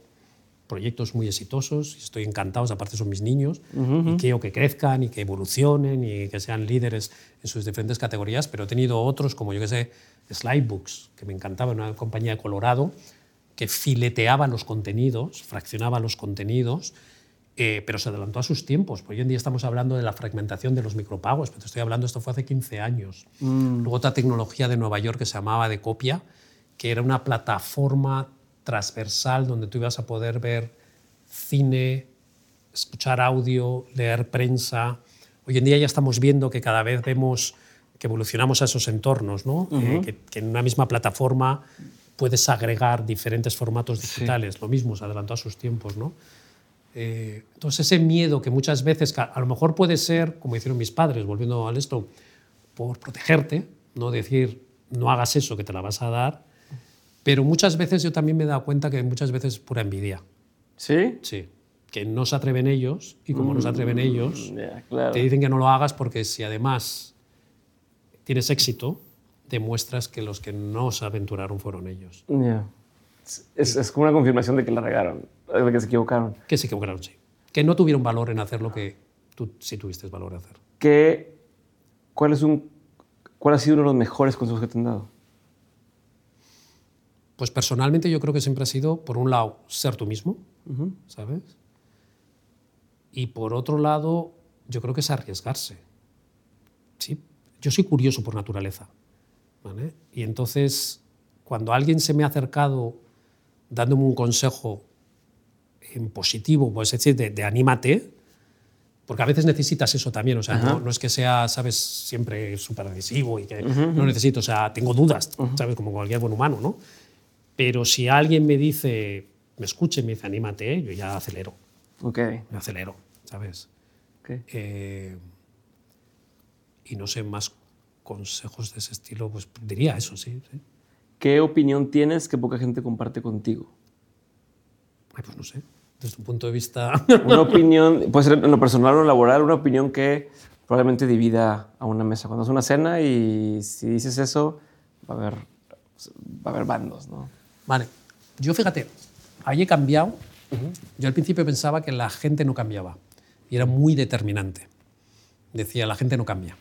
proyectos muy exitosos y estoy encantado, aparte son mis niños, y quiero que crezcan y que evolucionen y que sean líderes en sus diferentes categorías, pero he tenido otros como yo que sé, Slidebooks, que me encantaba, una compañía de Colorado, que fileteaba los contenidos, fraccionaba los contenidos, eh, pero se adelantó a sus tiempos. Hoy en día estamos hablando de la fragmentación de los micropagos, pero te estoy hablando, esto fue hace 15 años. Luego otra tecnología de Nueva York que se llamaba de copia, que era una plataforma transversal donde tú ibas a poder ver cine, escuchar audio, leer prensa. Hoy en día ya estamos viendo que cada vez vemos que evolucionamos a esos entornos, ¿no? Eh, que, que en una misma plataforma puedes agregar diferentes formatos digitales. Lo mismo, se adelantó a sus tiempos, ¿no? Eh, entonces ese miedo que muchas veces, a lo mejor puede ser, como hicieron mis padres, volviendo al esto, por protegerte, no decir, no hagas eso que te la vas a dar, pero muchas veces yo también me he dado cuenta que muchas veces es pura envidia. ¿Sí? Sí. Que no se atreven ellos y como no se atreven ellos, Ya, claro. te dicen que no lo hagas porque si además tienes éxito, demuestras que los que no se aventuraron fueron ellos. Ya. Es, es como una confirmación de que la regaron, que se equivocaron. Que se equivocaron, sí. Que no tuvieron valor en hacer lo que tú sí tuviste valor en hacer. ¿Qué, cuál, es un, ¿Cuál ha sido uno de los mejores consejos que te han dado? Pues personalmente yo creo que siempre ha sido, por un lado, ser tú mismo, ¿sabes? Y por otro lado, yo creo que es arriesgarse. Sí, yo soy curioso por naturaleza. ¿vale? Y entonces, cuando alguien se me ha acercado dándome un consejo en positivo, pues decir, de, de anímate, porque a veces necesitas eso también, o sea, no, no es que sea, sabes, siempre súper agresivo y que no necesito, o sea, tengo dudas, sabes, como cualquier buen humano, ¿no? Pero si alguien me dice, me escuche me dice, anímate, yo ya acelero, Ok. me acelero, ¿sabes? ok. Eh, y no sé, más consejos de ese estilo, pues diría eso, sí. sí. ¿Qué opinión tienes que poca gente comparte contigo? Ay, pues no sé, desde un punto de vista... Una opinión, puede ser en lo personal o lo laboral, una opinión que probablemente divida a una mesa. Cuando es una cena y si dices eso, va a haber, va a haber bandos, ¿no? Vale, yo fíjate, ahí he cambiado. Yo al principio pensaba que la gente no cambiaba y era muy determinante. Decía, la gente no cambia.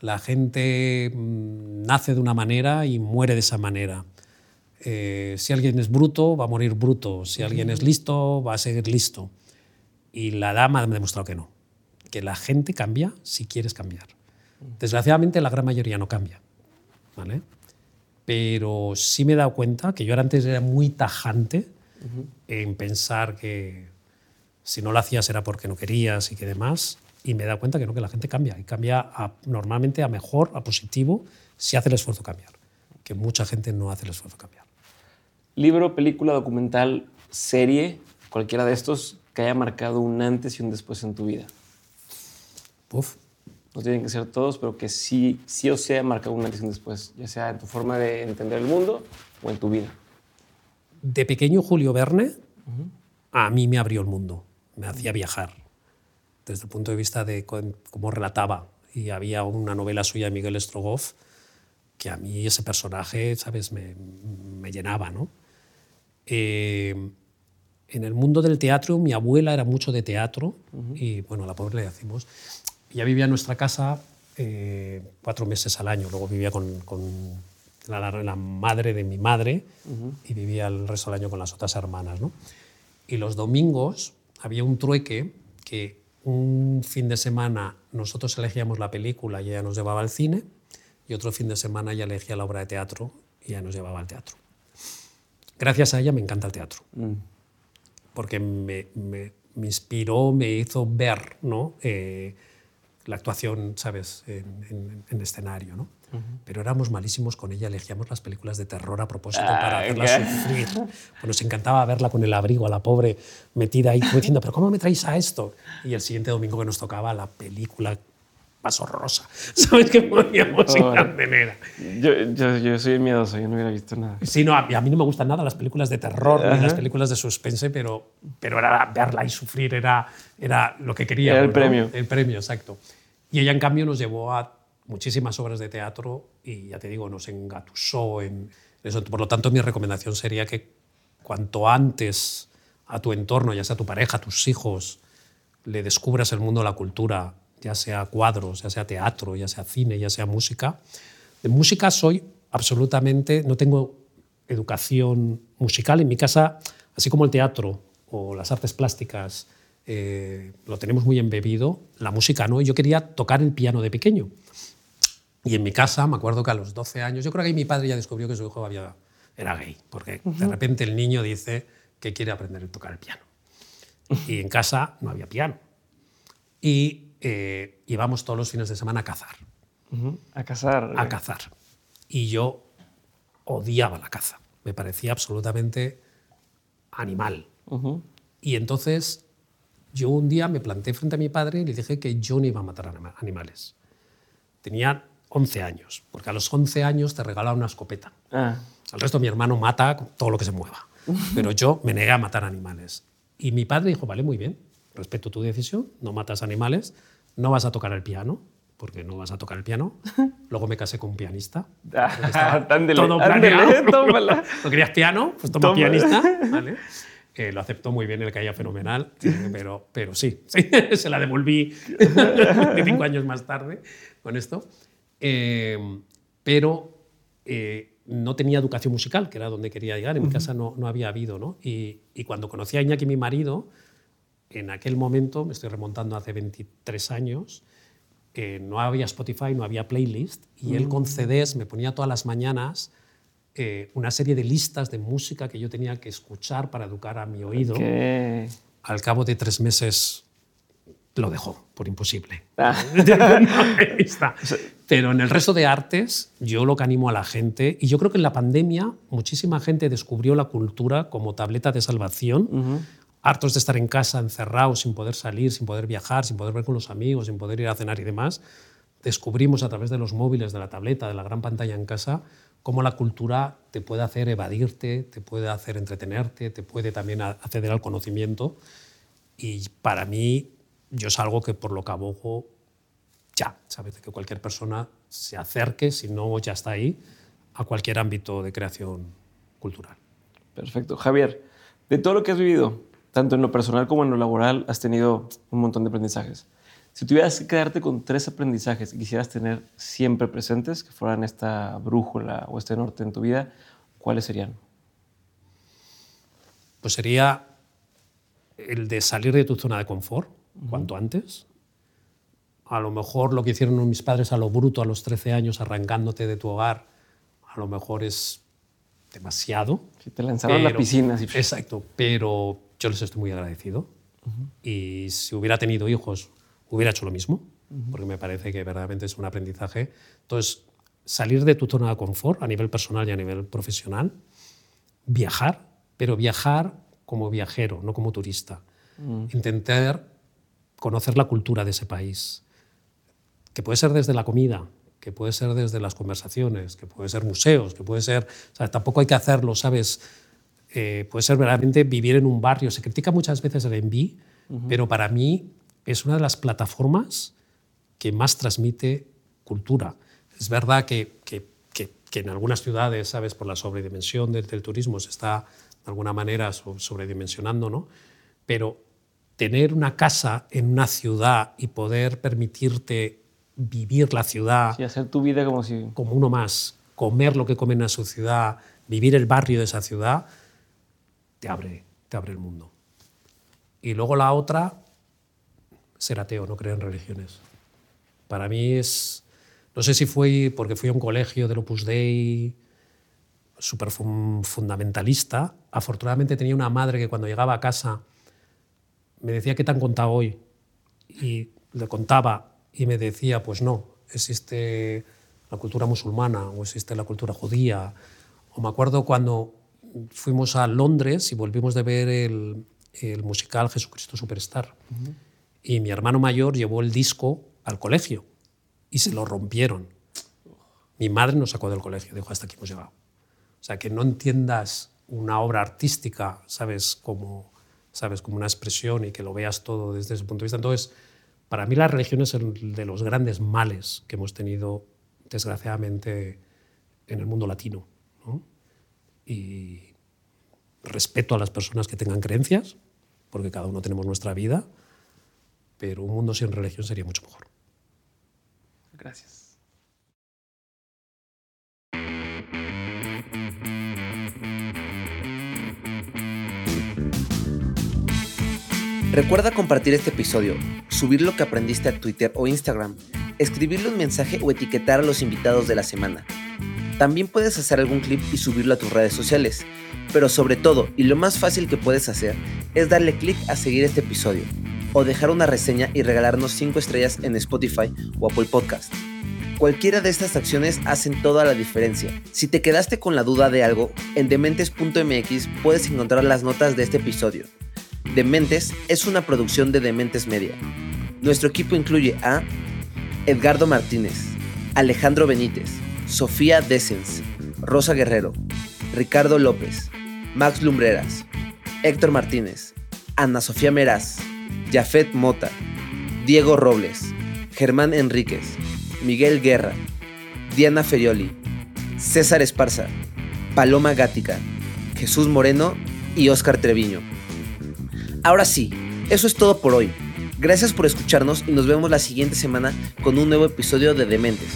La gente mm, nace de una manera y muere de esa manera. Eh, si alguien es bruto, va a morir bruto. Si alguien es listo, va a seguir listo. Y la dama me ha demostrado que no, que la gente cambia si quieres cambiar. Desgraciadamente la gran mayoría no cambia. ¿vale? pero sí me he dado cuenta que yo antes era muy tajante en pensar que si no lo hacías era porque no querías y que demás, y me he dado cuenta que no, que la gente cambia, y cambia a- normalmente a mejor, a positivo, si hace el esfuerzo de cambiar, que mucha gente no hace el esfuerzo de cambiar. Libro, película, documental, serie, cualquiera de estos que haya marcado un antes y un después en tu vida. Uf, No tienen que ser todos, pero que sí, sí o sea marcado un antes y un después, ya sea en tu forma de entender el mundo o en tu vida. de pequeño Julio Verne a mí me abrió el mundo, me hacía viajar desde el punto de vista de cómo relataba. Y había una novela suya de Miguel Strogoff que a mí ese personaje, ¿sabes?, me, me llenaba, ¿no? Eh, en el mundo del teatro, mi abuela era mucho de teatro y, bueno, a la pobre le decimos. Ella vivía en nuestra casa eh, cuatro meses al año, luego vivía con, con la, la- la madre de mi madre y vivía el resto del año con las otras hermanas, ¿no? Y los domingos había un trueque que un fin de semana nosotros elegíamos la película y ella nos llevaba al cine y otro fin de semana ella elegía la obra de teatro y ella nos llevaba al teatro. Gracias a ella me encanta el teatro, porque me, me- me inspiró, me hizo ver ¿no? Eh, la actuación, ¿sabes?, en, en, escenario. ¿no? Pero éramos malísimos con ella, elegíamos las películas de terror a propósito para hacerla sufrir. Pues nos encantaba verla con el abrigo a la pobre metida ahí, diciendo, ¿pero cómo me traéis a esto? Y el siguiente domingo que nos tocaba la película más horrorosa. ¿Sabes qué poníamos en cartelera? Yo, yo, yo, soy miedoso, yo no hubiera visto nada. Sí, no, a, mí no me gustan nada las películas de terror ni las películas de suspense, pero, pero era verla y sufrir era, era lo que quería. Era el premio. El premio, exacto. Y ella, en cambio, nos llevó a muchísimas obras de teatro y, ya te digo, nos engatusó en eso. Por lo tanto, mi recomendación sería que cuanto antes a tu entorno, ya sea tu pareja, tus hijos, le descubras el mundo de la cultura ya sea cuadros, ya sea teatro, ya sea cine, ya sea música. De música soy absolutamente, no tengo educación musical en mi casa, así como el teatro o las artes plásticas, eh, lo tenemos muy embebido, la música no. Yo quería tocar el piano de pequeño. Y en mi casa, me acuerdo que a los 12 años, yo creo que mi padre ya descubrió que su hijo había, era gay, porque de repente el niño dice que quiere aprender a tocar el piano. Y en casa no había piano. Y eh, íbamos todos los fines de semana a cazar. A cazar. A cazar. Y yo odiaba la caza. Me parecía absolutamente animal. Y entonces yo un día me planté frente a mi padre y le dije que yo no iba a matar animales. Tenía 11 años, porque a los 11 años te regalaba una escopeta. Ah. Al resto mi hermano mata todo lo que se mueva. Pero yo me negué a matar animales. Y mi padre dijo, vale, muy bien, respeto tu decisión, no matas animales, no vas a tocar el piano, porque no vas a tocar el piano. Luego me casé con un pianista. Ah, todo planeado. ¿No querías piano? Pues toma, pianista. ¿vale? lo aceptó muy bien, él caía fenomenal, eh, pero, pero sí, se la devolví cinco años más tarde con esto. Eh, pero eh, no tenía educación musical, que era donde quería llegar. En mi casa no, no había habido. ¿no? Y, y, cuando conocí a Iñaki, mi marido, en aquel momento, me estoy remontando hace 23 años, eh, no había Spotify, no había playlist, y él con mm. CDs me ponía todas las mañanas eh, una serie de listas de música que yo tenía que escuchar para educar a mi oído. Al cabo de tres meses lo dejó, por imposible. Ah. Pero en el resto de artes, yo lo que animo a la gente, y yo creo que en la pandemia muchísima gente descubrió la cultura como tableta de salvación, hartos de estar en casa, encerrados, sin poder salir, sin poder viajar, sin poder ver con los amigos, sin poder ir a cenar y demás, descubrimos a través de los móviles, de la tableta, de la gran pantalla en casa, cómo la cultura te puede hacer evadirte, te puede hacer entretenerte, te puede también acceder al conocimiento. Y para mí, yo es algo que por lo que abogo ya, ¿sabes? Que cualquier persona se acerque, si no ya está ahí, a cualquier ámbito de creación cultural. Perfecto. Javier, de todo lo que has vivido, tanto en lo personal como en lo laboral, has tenido un montón de aprendizajes. Si tuvieras que quedarte con tres aprendizajes que quisieras tener siempre presentes, que fueran esta brújula o este norte en tu vida, ¿cuáles serían? Pues sería el de salir de tu zona de confort cuanto antes. A lo mejor lo que hicieron mis padres a lo bruto a los 13 años, arrancándote de tu hogar, a lo mejor es demasiado. Si te lanzaron a la piscina. Exacto, pero yo les estoy muy agradecido. Y si hubiera tenido hijos, hubiera hecho lo mismo, porque me parece que verdaderamente es un aprendizaje. Entonces, salir de tu zona de confort a nivel personal y a nivel profesional, viajar, pero viajar como viajero, no como turista. Intentar conocer la cultura de ese país, que puede ser desde la comida, que puede ser desde las conversaciones, que puede ser museos, que puede ser... tampoco hay que hacerlo, ¿sabes? Eh, puede ser verdaderamente vivir en un barrio. Se critica muchas veces el enví, pero para mí es una de las plataformas que más transmite cultura. Es verdad que, que, que, en algunas ciudades, ¿sabes? por la sobredimensión del, turismo, se está de alguna manera sobredimensionando, ¿no? pero tener una casa en una ciudad y poder permitirte vivir la ciudad. Y hacer tu vida como si. Como uno más, comer lo que comen en su ciudad, vivir el barrio de esa ciudad, te abre, te abre el mundo. Y luego la otra, ser ateo, no creer en religiones. Para mí es, no sé si fue porque fui a un colegio del Opus Dei súper fundamentalista. Afortunadamente tenía una madre que cuando llegaba a casa me decía, ¿qué te han contado hoy? Y le contaba y me decía, pues no, existe la cultura musulmana o existe la cultura judía. O me acuerdo cuando fuimos a Londres y volvimos de ver el, el musical Jesucristo Superstar. Y mi hermano mayor llevó el disco al colegio y se lo rompieron. Mi madre nos sacó del colegio, dijo, hasta aquí hemos llegado. O sea, que no entiendas una obra artística, ¿sabes? Como, ¿sabes? Como una expresión y que lo veas todo desde ese punto de vista. Entonces, para mí la religión es el de los grandes males que hemos tenido, desgraciadamente, en el mundo latino. Y respeto a las personas que tengan creencias, porque cada uno tenemos nuestra vida, pero un mundo sin religión sería mucho mejor. Gracias. Recuerda compartir este episodio, subir lo que aprendiste a Twitter o Instagram, escribirle un mensaje o etiquetar a los invitados de la semana. También puedes hacer algún clip y subirlo a tus redes sociales, pero sobre todo, y lo más fácil que puedes hacer, es darle clic a seguir este episodio, o dejar una reseña y regalarnos 5 estrellas en Spotify o Apple Podcast. Cualquiera de estas acciones hacen toda la diferencia. Si te quedaste con la duda de algo, en dementes.mx puedes encontrar las notas de este episodio Dementes es una producción de Dementes Media. Nuestro equipo incluye a Edgardo Martínez, Alejandro Benítez, Sofía Dessens, Rosa Guerrero, Ricardo López, Max Lumbreras, Héctor Martínez, Ana Sofía Meraz, Jafet Mota, Diego Robles, Germán Enríquez, Miguel Guerra, Diana Ferioli, César Esparza, Paloma Gática, Jesús Moreno y Óscar Treviño. Ahora sí, eso es todo por hoy. Gracias por escucharnos y nos vemos la siguiente semana con un nuevo episodio de Dementes.